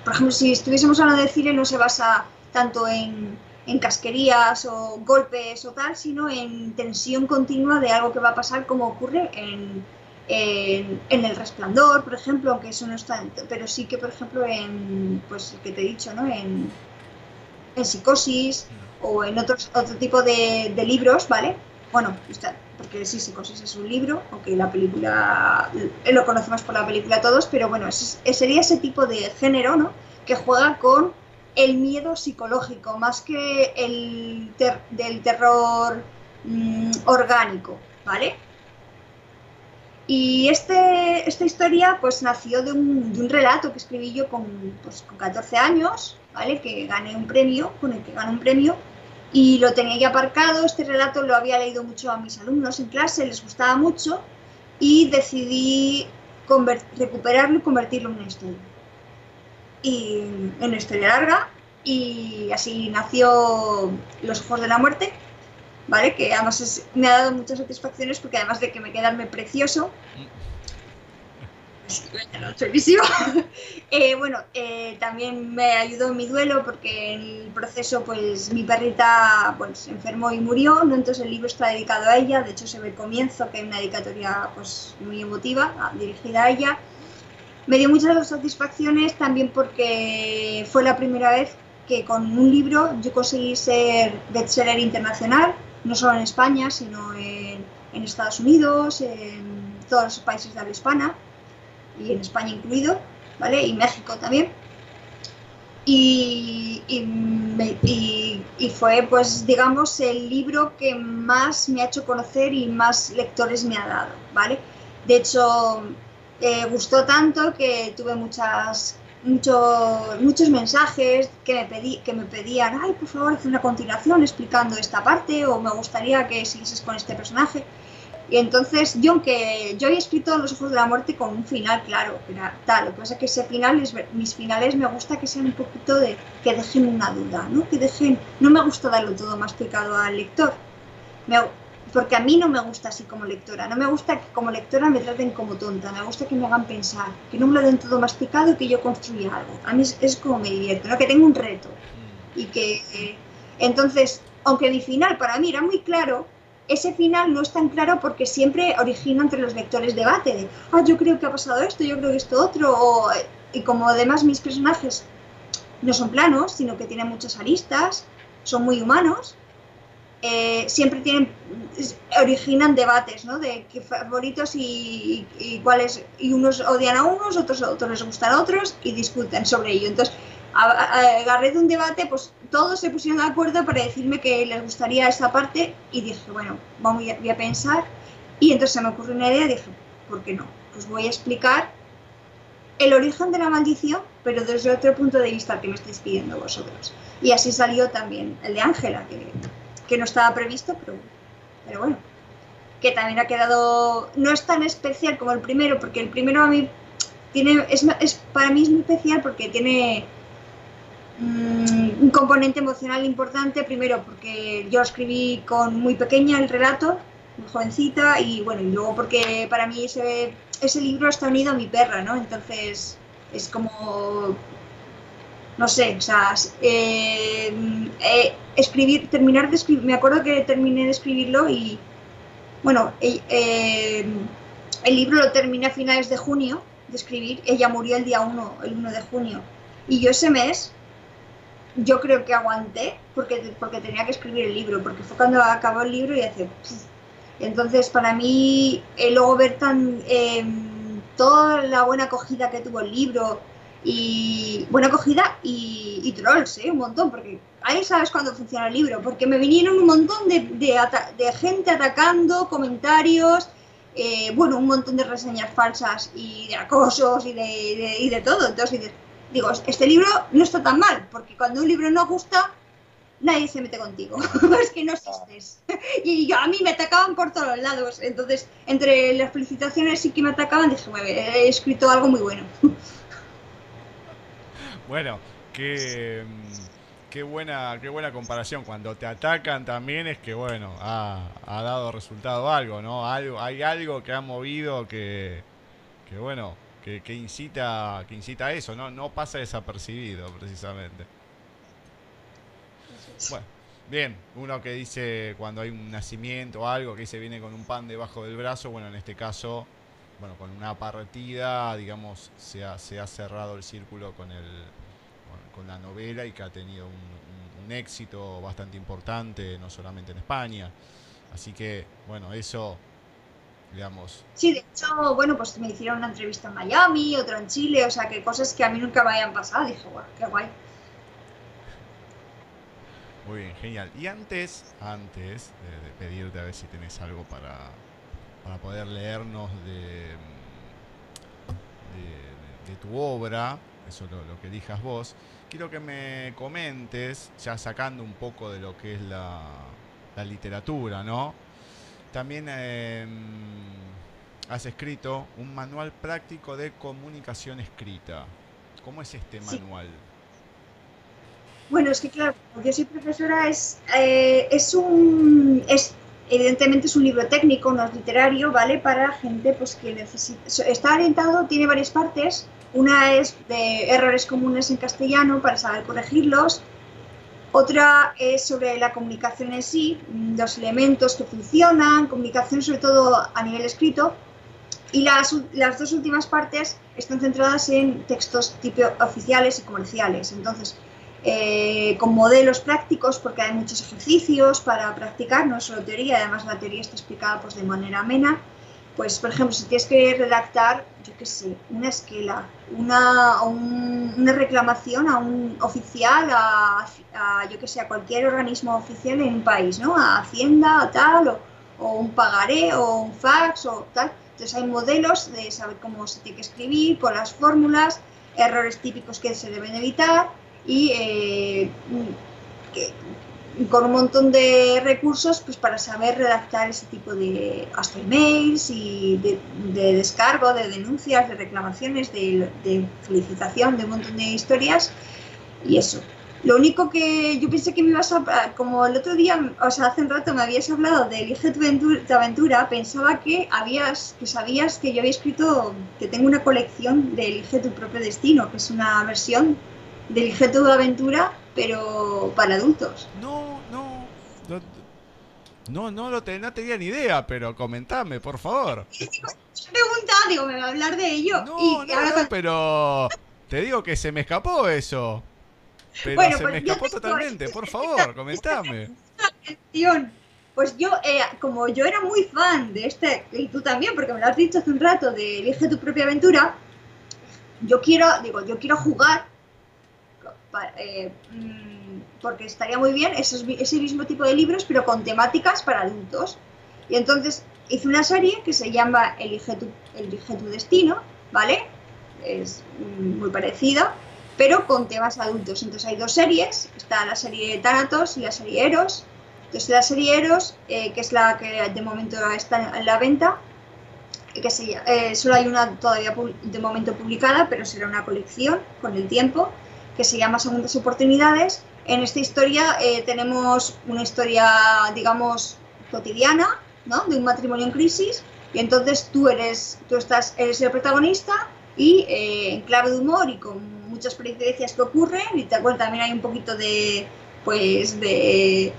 Por ejemplo, si estuviésemos hablando de cine, no se basa tanto en, en casquerías o golpes o tal, sino en tensión continua de algo que va a pasar como ocurre en, en, El Resplandor, por ejemplo, aunque eso no está, pero sí que, por ejemplo, en, pues, el que te he dicho, ¿no? En, en Psicosis o en otros, otro tipo de, de libros, ¿vale? Bueno, porque sí, Psicosis es un libro, aunque la película eh, lo conocemos por la película todos, pero bueno, es- sería ese tipo de género, ¿no? Que juega con el miedo psicológico, más que el del terror mm, orgánico, ¿vale? Y este, esta historia pues nació de un, relato que escribí yo con, pues, con 14 años, ¿vale? Que gané un premio, con el que gané un premio, y lo tenía ya aparcado. Este relato lo había leído mucho a mis alumnos en clase, les gustaba mucho, y decidí recuperarlo y convertirlo en una historia. Y en una historia larga, y así nació Los Ojos de la Muerte, ¿vale? Que además es- me ha dado muchas satisfacciones porque además de que me quedarme precioso, no, chulísimo. Eh, bueno, eh, también me ayudó en mi duelo porque en el proceso pues mi perrita pues se enfermó y murió, ¿no? entonces el libro está dedicado a ella, de hecho se ve el comienzo que hay una dedicatoria pues muy emotiva dirigida a ella. Me dio muchas satisfacciones también porque fue la primera vez que con un libro yo conseguí ser bestseller internacional, no solo en España, sino en, en Estados Unidos, en todos los países de habla hispana y en España incluido, ¿vale? Y México también. Y, y, fue, pues, digamos, el libro que más me ha hecho conocer y más lectores me ha dado, ¿vale? De hecho, eh, gustó tanto que tuve muchas, mucho- muchos mensajes que me, pedí, que me pedían, ay, por favor, haz una continuación explicando esta parte o me gustaría que siguieses con este personaje. Y entonces, yo aunque yo he escrito Los Ojos de la Muerte con un final claro, era tal, lo que pasa es que ese final, es, mis finales me gusta que sean un poquito de, que dejen una duda, ¿no? Que dejen, no me gusta darlo todo masticado al lector, porque a mí no me gusta así como lectora, no me gusta que como lectora me traten como tonta, me gusta que me hagan pensar, que no me lo den todo masticado y que yo construya algo. A mí es, como me divierto. Que tengo un reto y que eh, entonces, aunque mi final para mí era muy claro, ese final no es tan claro porque siempre origina entre los lectores debate de, ah, yo creo que ha pasado esto, yo creo que esto otro, y como además mis personajes no son planos, sino que tienen muchas aristas, son muy humanos, eh, siempre tienen, originan debates, ¿no? De qué favoritos y, y, y cuáles, y unos odian a unos, otros, otros les gustan a otros y discuten sobre ello. Entonces, agarré de un debate, pues todos se pusieron de acuerdo para decirme que les gustaría esta parte y dije, bueno, vamos voy a pensar. Y entonces se me ocurrió una idea y dije, ¿por qué no? Pues voy a explicar el origen de la maldición, pero desde otro punto de vista que me estáis pidiendo vosotros. Y así salió también el de Ángela, que, que no estaba previsto, pero, pero bueno, que también ha quedado, no es tan especial como el primero, porque el primero a mí tiene, es, es- para mí es muy especial porque tiene mm, un componente emocional importante, primero porque yo escribí con muy pequeña el relato, muy jovencita, y bueno, y luego porque para mí ese, ese libro está unido a mi perra, ¿no? Entonces es como, no sé, o sea, eh, eh, escribir, terminar de escribir, me acuerdo que terminé de escribirlo y, bueno, eh, eh, el libro lo terminé a finales de junio de escribir, ella murió el día 1, el 1 de junio, y yo ese mes yo creo que aguanté porque, porque tenía que escribir el libro, porque fue cuando acabó el libro y hace... Entonces, para mí, luego ver tan toda la buena acogida que tuvo el libro y buena acogida y, trolls, ¿eh? un montón, porque ahí sabes cuándo funciona el libro, porque me vinieron un montón de, de de gente atacando, comentarios, eh, bueno, un montón de reseñas falsas y de acosos y de, y de, todo. Entonces digo, este libro no está tan mal, porque cuando un libro no gusta, nadie se mete contigo, es que no existes. Y yo, a mí me atacaban por todos lados, entonces entre las felicitaciones y que me atacaban dije, bueno, he escrito algo muy bueno. Bueno, qué, qué, buena, qué buena comparación. Cuando te atacan también es que, bueno, ha, ha dado resultado algo, ¿no? Algo, hay algo que ha movido que, que bueno, que, que incita, que incita a eso, ¿no? No pasa desapercibido, precisamente. Bueno, bien, uno que dice cuando hay un nacimiento o algo, que se viene con un pan debajo del brazo, bueno, en este caso, bueno, con una partida, digamos, se ha, se ha cerrado el círculo con, el, con, la novela y que ha tenido un, un- un éxito bastante importante, no solamente en España. Así que, bueno, eso, digamos, Sí, de hecho, bueno, pues me hicieron una entrevista en Miami, otra en Chile, o sea, que cosas que a mí nunca me habían pasado. Dije, bueno, qué guay. Muy bien, genial. Y antes, antes de, de pedirte a ver si tenés algo para, para poder leernos de, de, de tu obra, eso lo, lo que elijas vos, quiero que me comentes, ya sacando un poco de lo que es la, la literatura, ¿no? También eh, has escrito un manual práctico de comunicación escrita. ¿Cómo es este Sí. manual? Bueno, es que claro, yo soy profesora, es, eh, es un. Es, evidentemente es un libro técnico, no es literario, ¿vale? Para gente pues que necesita. Está orientado, tiene varias partes. Una es de errores comunes en castellano para saber corregirlos. Otra es sobre la comunicación en sí, los elementos que funcionan, comunicación sobre todo a nivel escrito. Y las, las dos últimas partes están centradas en textos tipo oficiales y comerciales. Entonces, eh, con modelos prácticos, porque hay muchos ejercicios para practicar, no solo teoría, además la teoría está explicada pues, de manera amena. Pues, por ejemplo, si tienes que redactar, yo qué sé, una esquela, una, un- una reclamación a un oficial, a, a, yo qué sé, a cualquier organismo oficial en un país, ¿no? A Hacienda, a tal, o, o un pagaré, o un fax, o tal. Entonces hay modelos de saber cómo se tiene que escribir, con las fórmulas, errores típicos que se deben evitar y eh, que- con un montón de recursos pues para saber redactar ese tipo de hasta emails y de, de descargo, de denuncias, de reclamaciones, de, de felicitación, de un montón de historias y eso. Lo único que yo pensé que me ibas a, como el otro día, o sea, hace un rato me habías hablado de Elige tu aventura, tu aventura, pensaba que habías, que sabías que yo había escrito, que tengo una colección de Elige tu propio destino, que es una versión de Elige tu aventura, pero para adultos. No, no. No, no, no, lo te- no tenía ni idea, pero comentame, por favor. Preguntaba, digo, me va a hablar de ello. No, y no, ahora no, con- pero te digo que se me escapó eso. Pero Bueno, se pues me yo escapó totalmente, por favor, comentame. Pues yo, eh, como yo era muy fan de este, y tú también, porque me lo has dicho hace un rato, de Elige tu propia aventura, yo quiero, digo, yo quiero jugar, pa- eh, mm, porque estaría muy bien esos ese mismo tipo de libros, pero con temáticas para adultos. Y entonces hice una serie que se llama Elige tu, Elige tu destino, ¿vale? Es muy parecida, pero con temas adultos. Entonces hay dos series, está la serie Thanatos y la serie Eros. Entonces la serie Eros, eh, que es la que de momento está en la venta, eh, que se, eh, solo hay una todavía de momento publicada, pero será una colección con el tiempo, que se llama Segundas Oportunidades. En esta historia eh, tenemos una historia, digamos, cotidiana, ¿no? De un matrimonio en crisis, y entonces tú eres, tú estás, eres el protagonista y eh, en clave de humor y con muchas peripecias que ocurren, y te acuerdas, también hay un poquito de, pues, de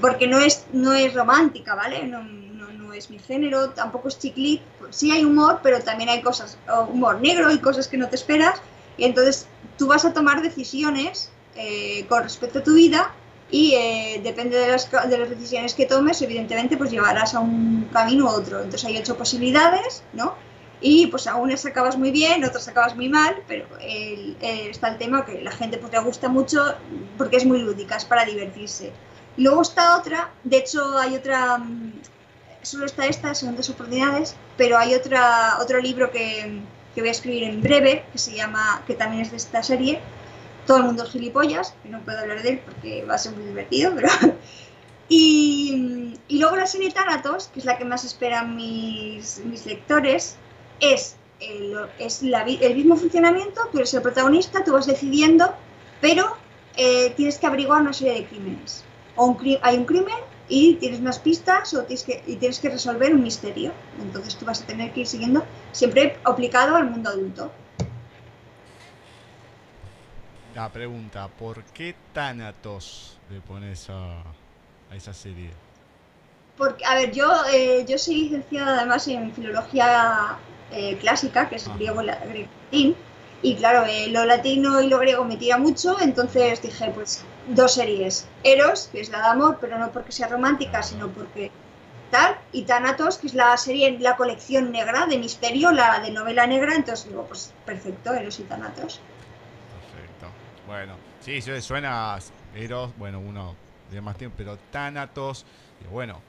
porque no es, no es romántica, ¿vale? No, no, no es mi género, tampoco es chiclit. Sí hay humor, pero también hay cosas, humor negro y cosas que no te esperas. Y entonces tú vas a tomar decisiones eh, con respecto a tu vida y eh, depende de las, de las decisiones que tomes, evidentemente, pues llevarás a un camino u otro. Entonces hay ocho posibilidades, ¿no? Y pues a unas acabas muy bien, otras acabas muy mal, pero eh, está el tema que la gente pues le gusta mucho porque es muy lúdica, es para divertirse. Luego está otra, de hecho hay otra, mm, solo está esta, segundas oportunidades, pero hay otra, otro libro que, que voy a escribir en breve, que se llama, que también es de esta serie, todo el mundo es gilipollas, que no puedo hablar de él porque va a ser muy divertido, pero... y, y luego la serie Thanatos, que es la que más esperan mis, mis lectores, es, el, es la el mismo funcionamiento, tú eres el protagonista, tú vas decidiendo, pero eh, tienes que averiguar una serie de crímenes. O un hay un crimen y tienes unas pistas o tienes que, y tienes que resolver un misterio. Entonces tú vas a tener que ir siguiendo, siempre aplicado al mundo adulto. La pregunta, ¿por qué Thanatos le pones a, a esa serie? Porque, a ver, yo, eh, yo soy licenciada además en filología eh, clásica, que es Ah. griego latín, y claro, eh, lo latino y lo griego me tira mucho, entonces dije, pues dos series. Eros, que es la de amor, pero no porque sea romántica, sino porque tal, y Thanatos, que es la serie, la colección negra de misterio, la de novela negra, entonces digo, pues perfecto, Eros y Thanatos. Perfecto. Bueno, sí, suena Eros, bueno, uno de más tiempo, pero Thanatos, y bueno,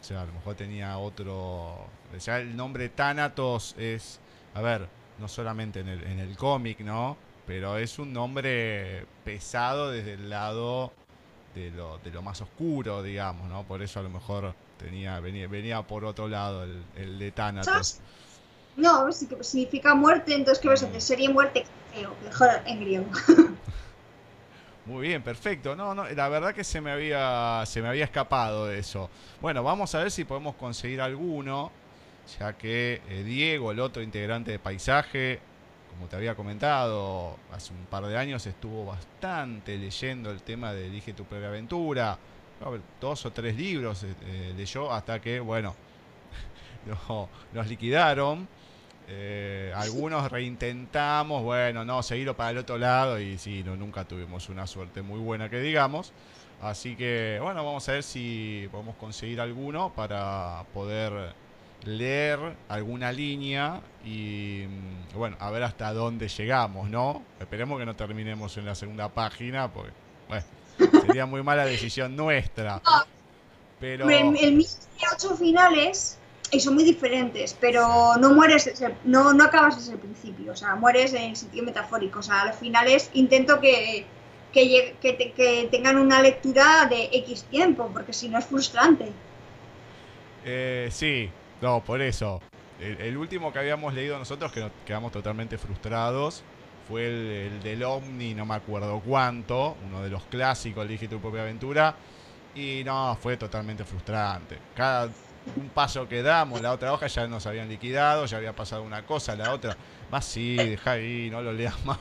o sea, a lo mejor tenía otro. Sea, el nombre Thanatos es, a ver, no solamente en el, en el cómic, ¿no? Pero es un nombre pesado desde el lado de lo, de lo más oscuro, digamos, ¿no? Por eso a lo mejor tenía venía, venía por otro lado el, el de Thanatos. No, significa muerte, entonces ¿qué vas a hacer? Serie muerte, creo, mejor en griego. Muy bien, perfecto. No, no, la verdad que se me había se me había escapado de eso. Bueno, vamos a ver si podemos conseguir alguno, ya que eh, Diego, el otro integrante de Paisaje, como te había comentado, hace un par de años estuvo bastante leyendo el tema de Elige tu propia aventura. Dos o tres libros eh, eh, leyó hasta que, bueno, no, nos liquidaron. Eh, algunos reintentamos, bueno, no, seguirlo para el otro lado y sí, no, nunca tuvimos una suerte muy buena que digamos. Así que, bueno, vamos a ver si podemos conseguir alguno para poder leer alguna línea y, mm, bueno, a ver hasta dónde llegamos, ¿no? Esperemos que no terminemos en la segunda página, porque, bueno, sería muy mala decisión nuestra. Pero... El, el mío tiene ocho finales y son muy diferentes, pero no mueres, no, no acabas desde el principio, o sea, mueres en sentido metafórico. O sea, los finales intento que, que, llegue- que, te- que tengan una lectura de X tiempo, porque si no es frustrante. Eh, sí, no, por eso. El, el último que habíamos leído nosotros, que nos quedamos totalmente frustrados, fue el, el del Omni, no me acuerdo cuánto, uno de los clásicos, Elige tu propia aventura. Y no, fue totalmente frustrante. Cada un paso que damos, la otra hoja ya nos habían liquidado, ya había pasado una cosa, la otra. Más sí, deja ahí, no lo leas más.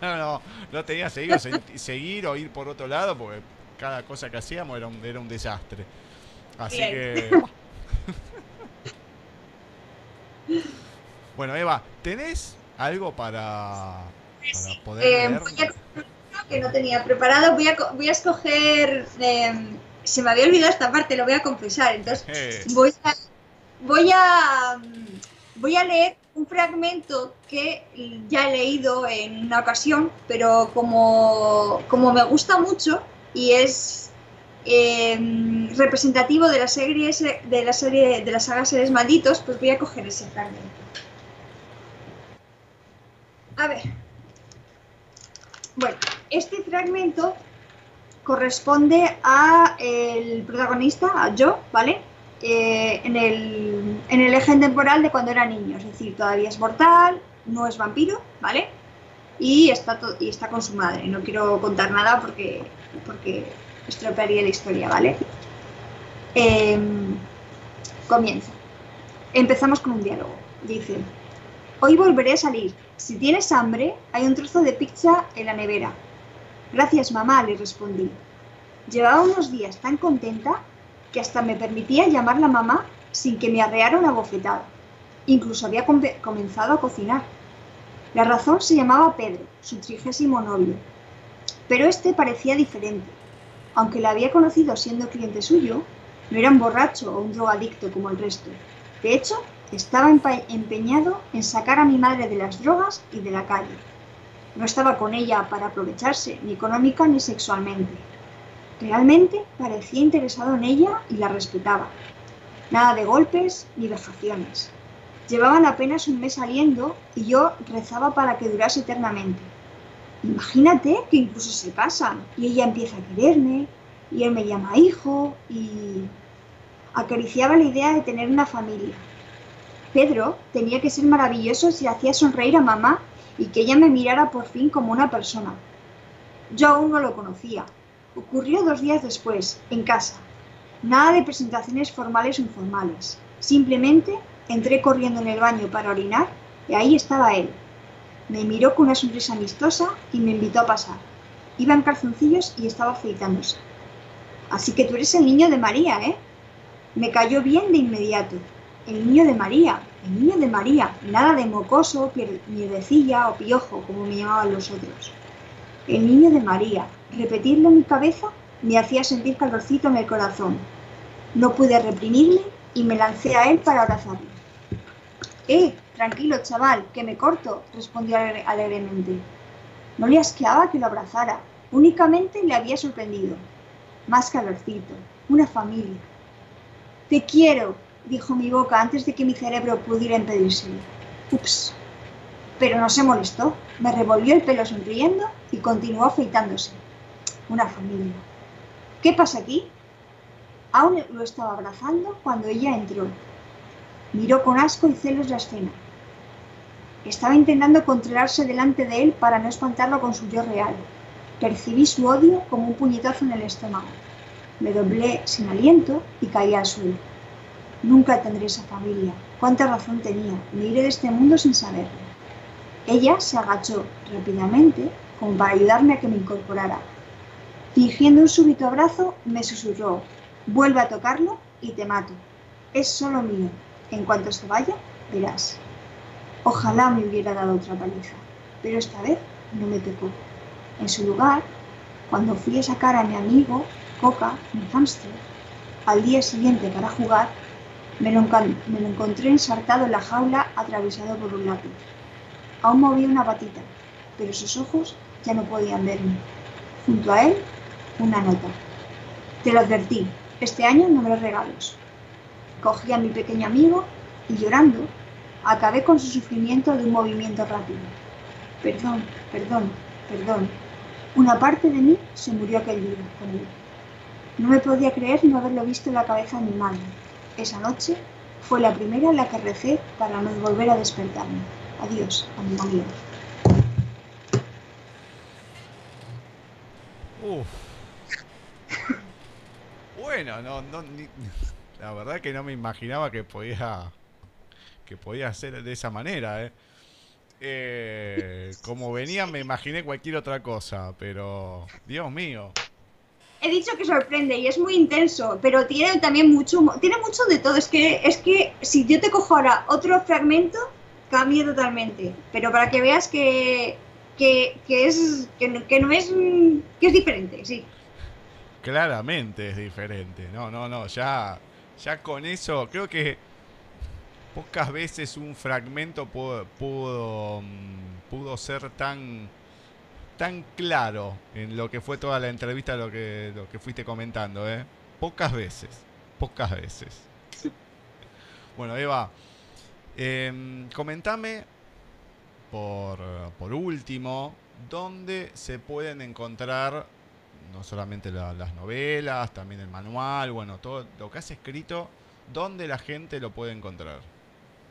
no, no tenía seguir, seguir o ir por otro lado, porque cada cosa que hacíamos era un, era un desastre. Así Bien. que. Bueno, Eva, ¿tenés algo para, para poder Eh, leer? voy a que no tenía preparado, voy a, voy a escoger. eh, se me había olvidado esta parte, lo voy a confesar. Entonces, Eh, voy a, voy a voy a leer un fragmento que ya he leído en una ocasión, pero como, como me gusta mucho y es eh, representativo de la serie de la serie de la saga Seres Malditos, pues voy a coger ese fragmento. A ver. Bueno, este fragmento corresponde a el protagonista, a Joe, ¿vale? Eh, en, el, en el eje temporal de cuando era niño, es decir, todavía es mortal, no es vampiro, ¿vale? Y está, y está con su madre. No quiero contar nada porque, porque estropearía la historia, ¿vale? Em, comienza. Empezamos con un diálogo. Dice, hoy volveré a salir. Si tienes hambre, hay un trozo de pizza en la nevera. Gracias, mamá, le respondí. Llevaba unos días tan contenta que hasta me permitía llamarla mamá sin que me arreara una bofetada. Incluso había comenzado a cocinar. La razón se llamaba Pedro, su trigésimo novio. Pero este parecía diferente. Aunque la había conocido siendo cliente suyo, no era un borracho o un drogadicto como el resto. De hecho, estaba empeñado en sacar a mi madre de las drogas y de la calle. No estaba con ella para aprovecharse, ni económica ni sexualmente. Realmente parecía interesado en ella y la respetaba. Nada de golpes ni vejaciones. Llevaban apenas un mes saliendo y yo rezaba para que durase eternamente. Imagínate que incluso se casan y ella empieza a quererme y él me llama hijo y acariciaba la idea de tener una familia. Pedro tenía que ser maravilloso si hacía sonreír a mamá y que ella me mirara por fin como una persona. Yo aún no lo conocía. Ocurrió dos días después, en casa. Nada de presentaciones formales o informales. Simplemente entré corriendo en el baño para orinar y ahí estaba él, me miró con una sonrisa amistosa y me invitó a pasar. Iba en calzoncillos y estaba afeitándose. Así que tú eres el niño de María, ¿eh? Me cayó bien de inmediato. El niño de María, el niño de María, nada de mocoso, mierdecilla o piojo, como me llamaban los otros. El niño de María, repetirlo en mi cabeza me hacía sentir calorcito en el corazón. No pude reprimirme y me lancé a él para abrazarlo. ¡Eh! Tranquilo, chaval, que me corto, respondió alegremente. No le asqueaba que lo abrazara, únicamente le había sorprendido. Más calorcito, una familia. Te quiero, dijo mi boca antes de que mi cerebro pudiera impedírselo. Ups. Pero no se molestó, me revolvió el pelo sonriendo y continuó afeitándose. Una familia. ¿Qué pasa aquí? Aún lo estaba abrazando cuando ella entró. Miró con asco y celos la escena. Estaba intentando controlarse delante de él para no espantarlo con su yo real. Percibí su odio como un puñetazo en el estómago. Me doblé sin aliento y caí al suelo. Nunca tendré esa familia. Cuánta razón tenía. Me iré de este mundo sin saberlo. Ella se agachó rápidamente como para ayudarme a que me incorporara. Fingiendo un súbito abrazo, me susurró, vuelve a tocarlo y te mato. Es solo mío. En cuanto se vaya, verás. Ojalá me hubiera dado otra paliza, pero esta vez no me tocó. En su lugar, cuando fui a sacar a mi amigo, Coca, mi hámster, al día siguiente para jugar, me lo, encontré ensartado en la jaula atravesado por un lápiz. Aún movía una patita, pero sus ojos ya no podían verme. Junto a él, una nota. Te lo advertí, este año no me regalos. Cogí a mi pequeño amigo y llorando Acabé con su sufrimiento de un movimiento rápido. Perdón, perdón, perdón. Una parte de mí se murió aquel día conmigo. No me podía creer no haberlo visto en la cabeza de mi madre. Esa noche fue la primera en la que recé para no volver a despertarme. Adiós, amigo mío. Uf. Bueno, no, no, la verdad que no me imaginaba que podía que podía ser de esa manera, ¿eh? Eh, como venía me imaginé cualquier otra cosa, pero Dios mío. He dicho que sorprende y es muy intenso, pero tiene también mucho, tiene mucho de todo. Es que, es que si yo te cojo ahora otro fragmento, cambia totalmente. Pero para que veas que, que, es, que, que no es, que es diferente, sí. Claramente es diferente. No, no, no, ya, ya con eso creo que pocas veces un fragmento pudo, pudo, mm, pudo, ser tan, tan claro en lo que fue toda la entrevista, lo que, lo que fuiste comentando. ¿eh? Pocas veces, pocas veces. Bueno, Eva, eh, comentame por, por, último, dónde se pueden encontrar no solamente las novelas, también el manual, bueno, todo lo que has escrito, dónde la gente lo puede encontrar.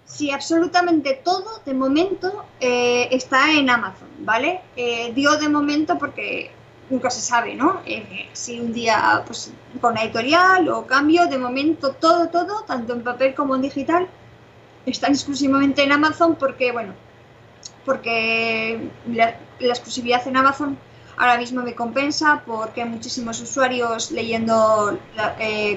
Sí, absolutamente todo de momento eh, está en Amazon, ¿vale? Eh, digo de momento porque nunca se sabe, ¿no? Eh, si un día pues con editorial o cambio, de momento todo, todo, tanto en papel como en digital, están exclusivamente en Amazon porque, bueno, porque la, exclusividad en Amazon ahora mismo me compensa porque hay muchísimos usuarios leyendo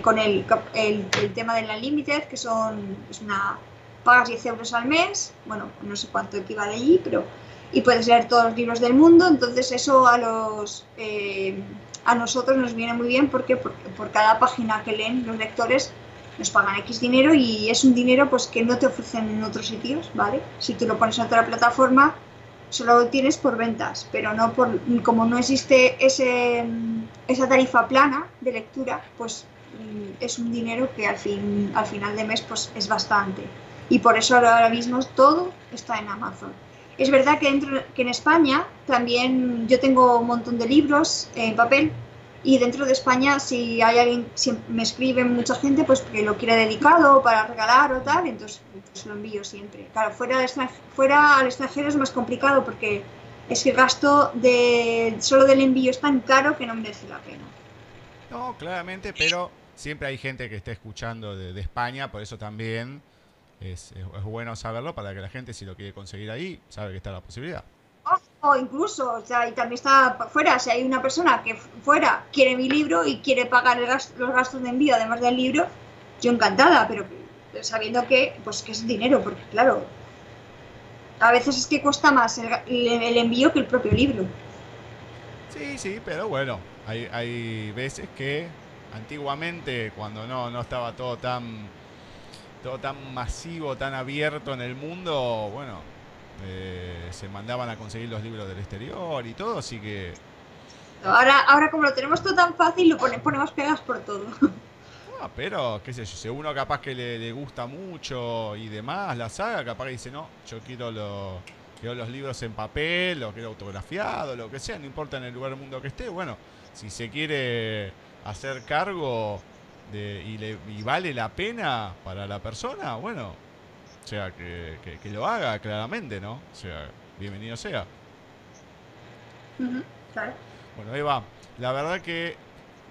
con el, el, el, tema de la Limited, que son, es una pagas 10 euros al mes, bueno, no sé cuánto equivale allí, pero y puedes leer todos los libros del mundo, entonces eso a los eh, a nosotros nos viene muy bien porque, por cada página que leen los lectores nos pagan X dinero y es un dinero pues que no te ofrecen en otros sitios, ¿vale? Si tú lo pones en otra plataforma, solo lo tienes por ventas, pero no por como no existe ese esa tarifa plana de lectura, pues mm, es un dinero que al fin al final de mes pues es bastante y por eso ahora mismo todo está en Amazon. Es verdad que, dentro, que en España también yo tengo un montón de libros en papel y dentro de España si hay alguien, si me escribe mucha gente pues que lo quiere dedicado para regalar o tal, entonces pues, lo envío siempre. Claro, fuera, extranjero, fuera al extranjero es más complicado porque es que el gasto de solo del envío es tan caro que no merece la pena. No, claramente, pero siempre hay gente que está escuchando de, de España, por eso también es, es- es bueno saberlo para que la gente, si lo quiere conseguir ahí, sabe que está la posibilidad. O incluso, o sea, y también está fuera, si hay una persona que fuera quiere mi libro y quiere pagar el gas- los gastos de envío además del libro, yo encantada, pero sabiendo que, pues que es dinero, porque claro, a veces es que cuesta más el- el envío que el propio libro. Sí, sí, pero bueno, hay, hay veces que antiguamente, cuando no, no estaba todo tan, todo tan masivo, tan abierto en el mundo, bueno, eh, se mandaban a conseguir los libros del exterior y todo, así que Ahora, ahora como lo tenemos todo tan fácil, lo pone- ponemos pegas por todo. Ah, pero, qué sé yo, si uno capaz que le, le gusta mucho y demás la saga, capaz que dice, no, yo quiero, lo, quiero los libros en papel, o quiero autografiado, lo que sea, no importa en el lugar del mundo que esté. Bueno, si se quiere hacer cargo de, y, le, y vale la pena para la persona, bueno, o sea, que, que- que lo haga claramente, ¿no? O sea, bienvenido sea. Ujú, claro. Bueno, Eva, la verdad que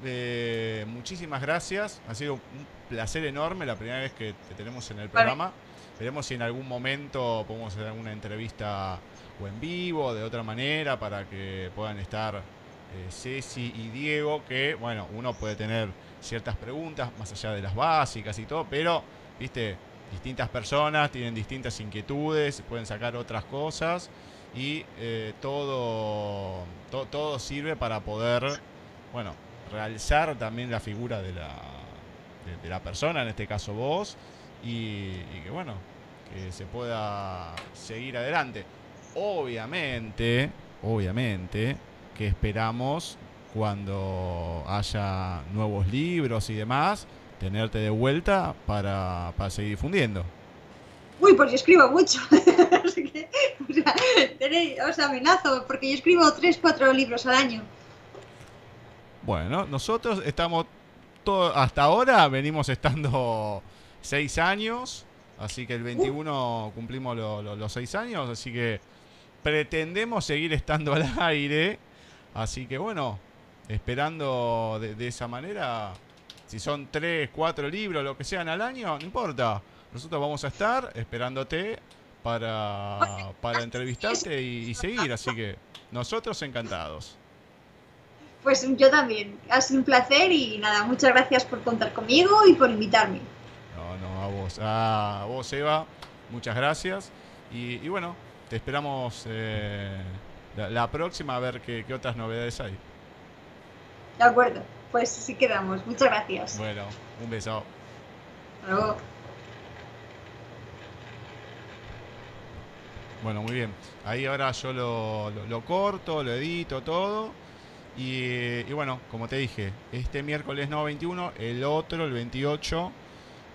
eh, muchísimas gracias. Ha sido un placer enorme la primera vez que te tenemos en el programa. Veremos si en algún momento podemos hacer alguna entrevista o en vivo, de otra manera, para que puedan estar eh, Ceci y Diego, que, bueno, uno puede tener ciertas preguntas, más allá de las básicas y todo, pero, viste, distintas personas tienen distintas inquietudes, pueden sacar otras cosas y eh, todo, to- todo sirve para poder, bueno, realzar también la figura de la, de, de la persona, en este caso vos, y, y que bueno, que se pueda seguir adelante. Obviamente, obviamente, que esperamos cuando haya nuevos libros y demás, tenerte de vuelta para, para seguir difundiendo. Uy, pues yo escribo mucho. Así que, o sea, tenéis- os amenazo, porque yo escribo 3, 4 libros al año. Bueno, nosotros estamos todo, hasta ahora venimos estando seis años, así que el 21 cumplimos lo- lo- los seis años, así que pretendemos seguir estando al aire, así que bueno, esperando de, de esa manera, si son tres, cuatro libros, lo que sean al año, no importa, nosotros vamos a estar esperándote para, para entrevistarte y, y seguir, así que nosotros encantados. Pues yo también. Ha sido un placer y nada, muchas gracias por contar conmigo y por invitarme. No, no, a vos. A vos, Eva. Muchas gracias. Y, y bueno, te esperamos eh, la, la próxima a ver qué, qué otras novedades hay. De acuerdo. Pues sí quedamos. Muchas gracias. Bueno, un beso. Hasta luego. Bueno, muy bien. Ahí ahora yo lo, lo- lo corto, lo edito, todo. Y, y bueno, como te dije, este miércoles no 21, el otro, el 28,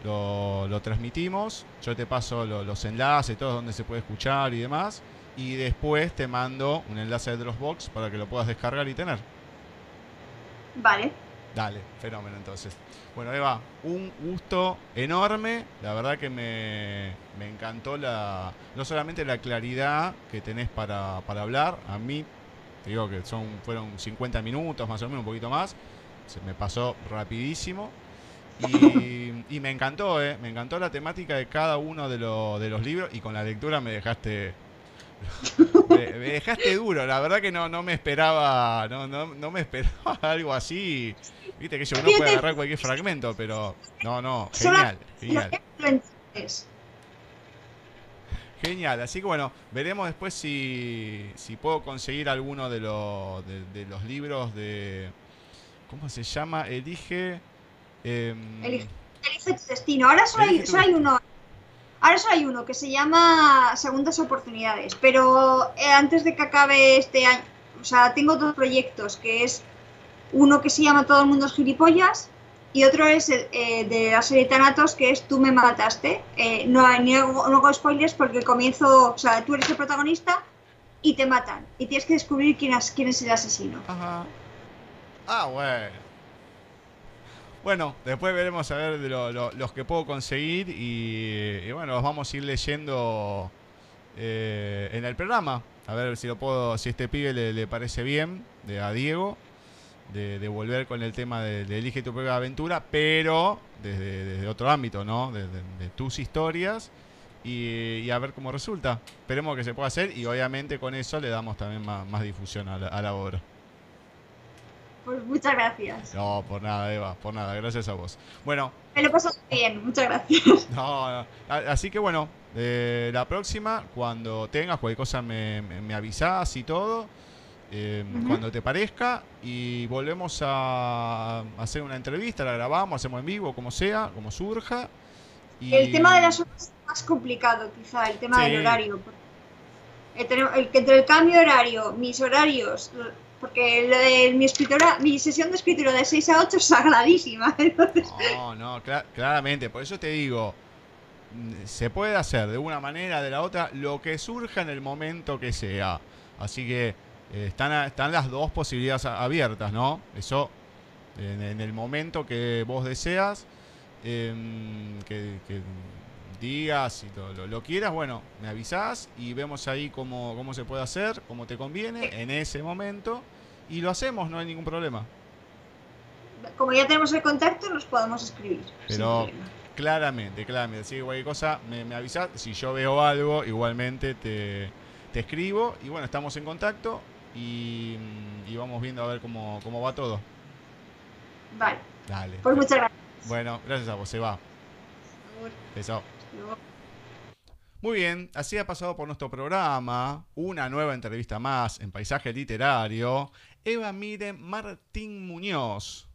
lo, lo transmitimos. Yo te paso lo- los enlaces, todo donde se puede escuchar y demás. Y después te mando un enlace de Dropbox para que lo puedas descargar y tener. Vale. Dale, fenómeno entonces. Bueno, Eva, un gusto enorme. La verdad que me, me encantó la no solamente la claridad que tenés para, para hablar. A mí, te digo que son fueron 50 minutos más o menos, un poquito más. Se me pasó rapidísimo. Y, me encantó, ¿eh? Me encantó la temática de cada uno de, lo- de los libros. Y con la lectura me dejaste me, me dejaste duro, la verdad que no, no me esperaba, no, no, no me esperaba algo así. Viste que yo uno puede agarrar cualquier fragmento, pero no, no, genial, genial, genial. Así que bueno, veremos después si, si puedo conseguir alguno de, los de, de los libros de, ¿cómo se llama? Elige. em, Elige. Elige tu destino. Ahora solo hay, solo hay uno. Ahora solo hay uno que se llama Segundas Oportunidades. Pero eh, antes de que acabe este año, o sea, tengo dos proyectos, que es uno que se llama Todo el mundo es gilipollas y otro es el, eh, de la serie Thanatos, que es Tú me mataste. Eh, no, hago- no hago spoilers porque comienzo, o sea, tú eres el protagonista y te matan. Y tienes que descubrir quién, es- quién es el asesino. Ajá. Ah, bueno. Bueno, después veremos a ver lo- lo- los que puedo conseguir y, bueno, los vamos a ir leyendo eh, en el programa. A ver si lo puedo, si este pibe le, parece bien, de a Diego, de, volver con el tema de, elige tu propia aventura, pero desde, otro ámbito, ¿no? De tus historias y, y a ver cómo resulta. Esperemos que se pueda hacer y obviamente con eso le damos también más, más difusión a la, a la obra. Pues muchas gracias. No, por nada, Eva, por nada, gracias a vos. Bueno, Me lo he pasado bien, muchas gracias. no, no, así que bueno, eh, la próxima, cuando tengas cualquier cosa me, me, me avisás y todo, eh, cuando te parezca, y volvemos a hacer una entrevista, la grabamos, hacemos en vivo, como sea, como surja. Y... El tema de las horas es más complicado, quizá, el tema Sí. del horario. El, el entre el cambio horario, mis horarios, porque lo de mi escritora, mi sesión de escritura de 6 a 8 es sagradísima. Entonces, No, no, cla- claramente, por eso te digo, se puede hacer de una manera, de la otra, lo que surja en el momento que sea. Así que eh, están, están las dos posibilidades abiertas, ¿no? Eso, en, el momento que vos deseas, em, que, que digas y lo, lo- lo quieras, bueno, me avisás y vemos ahí cómo, cómo se puede hacer, cómo te conviene en ese momento. Y lo hacemos, no hay ningún problema. como ya tenemos el contacto, nos podemos escribir. Pero-. Claramente, claramente. Que cualquier cosa me, me avisas. Si yo veo algo, igualmente te, te escribo. Y bueno, estamos en contacto y, y vamos viendo a ver cómo, cómo va todo. Vale, Dale. pues muchas gracias. Bueno, gracias a vos, se va. Beso. Muy bien, así ha pasado por nuestro programa una nueva entrevista más en Paisaje Literario. Eva Miren Martín Muñoz,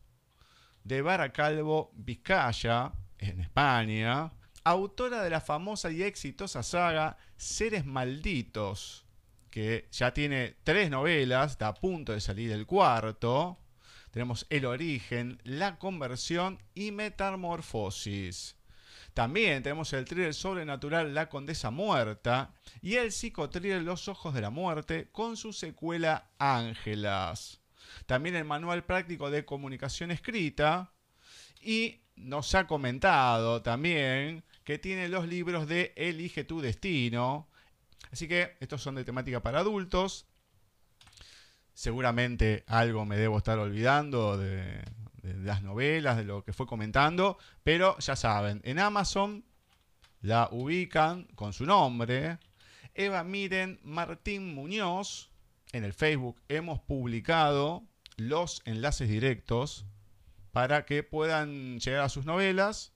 de Baracalbo, Vizcaya, en España, autora de la famosa y exitosa saga Seres Malditos, que ya tiene tres novelas, está a punto de salir el cuarto. Tenemos El origen, La conversión y Metamorfosis. También tenemos el thriller sobrenatural La Condesa Muerta y el psicotriller Los Ojos de la Muerte con su secuela Ángelas. También el manual práctico de comunicación escrita y nos ha comentado también que tiene los libros de Elige tu destino. Así que estos son de temática para adultos. Seguramente algo me debo estar olvidando de, de las novelas, de lo que fue comentando, pero ya saben, en Amazon la ubican con su nombre. Eva Miren Martín Muñoz. En el Facebook hemos publicado los enlaces directos para que puedan llegar a sus novelas,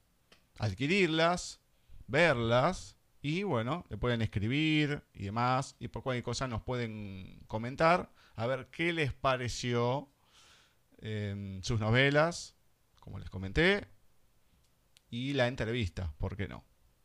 adquirirlas, verlas y bueno, le pueden escribir y demás y por cualquier cosa nos pueden comentar a ver qué les pareció sus novelas, como les comenté, y la entrevista, ¿por qué no?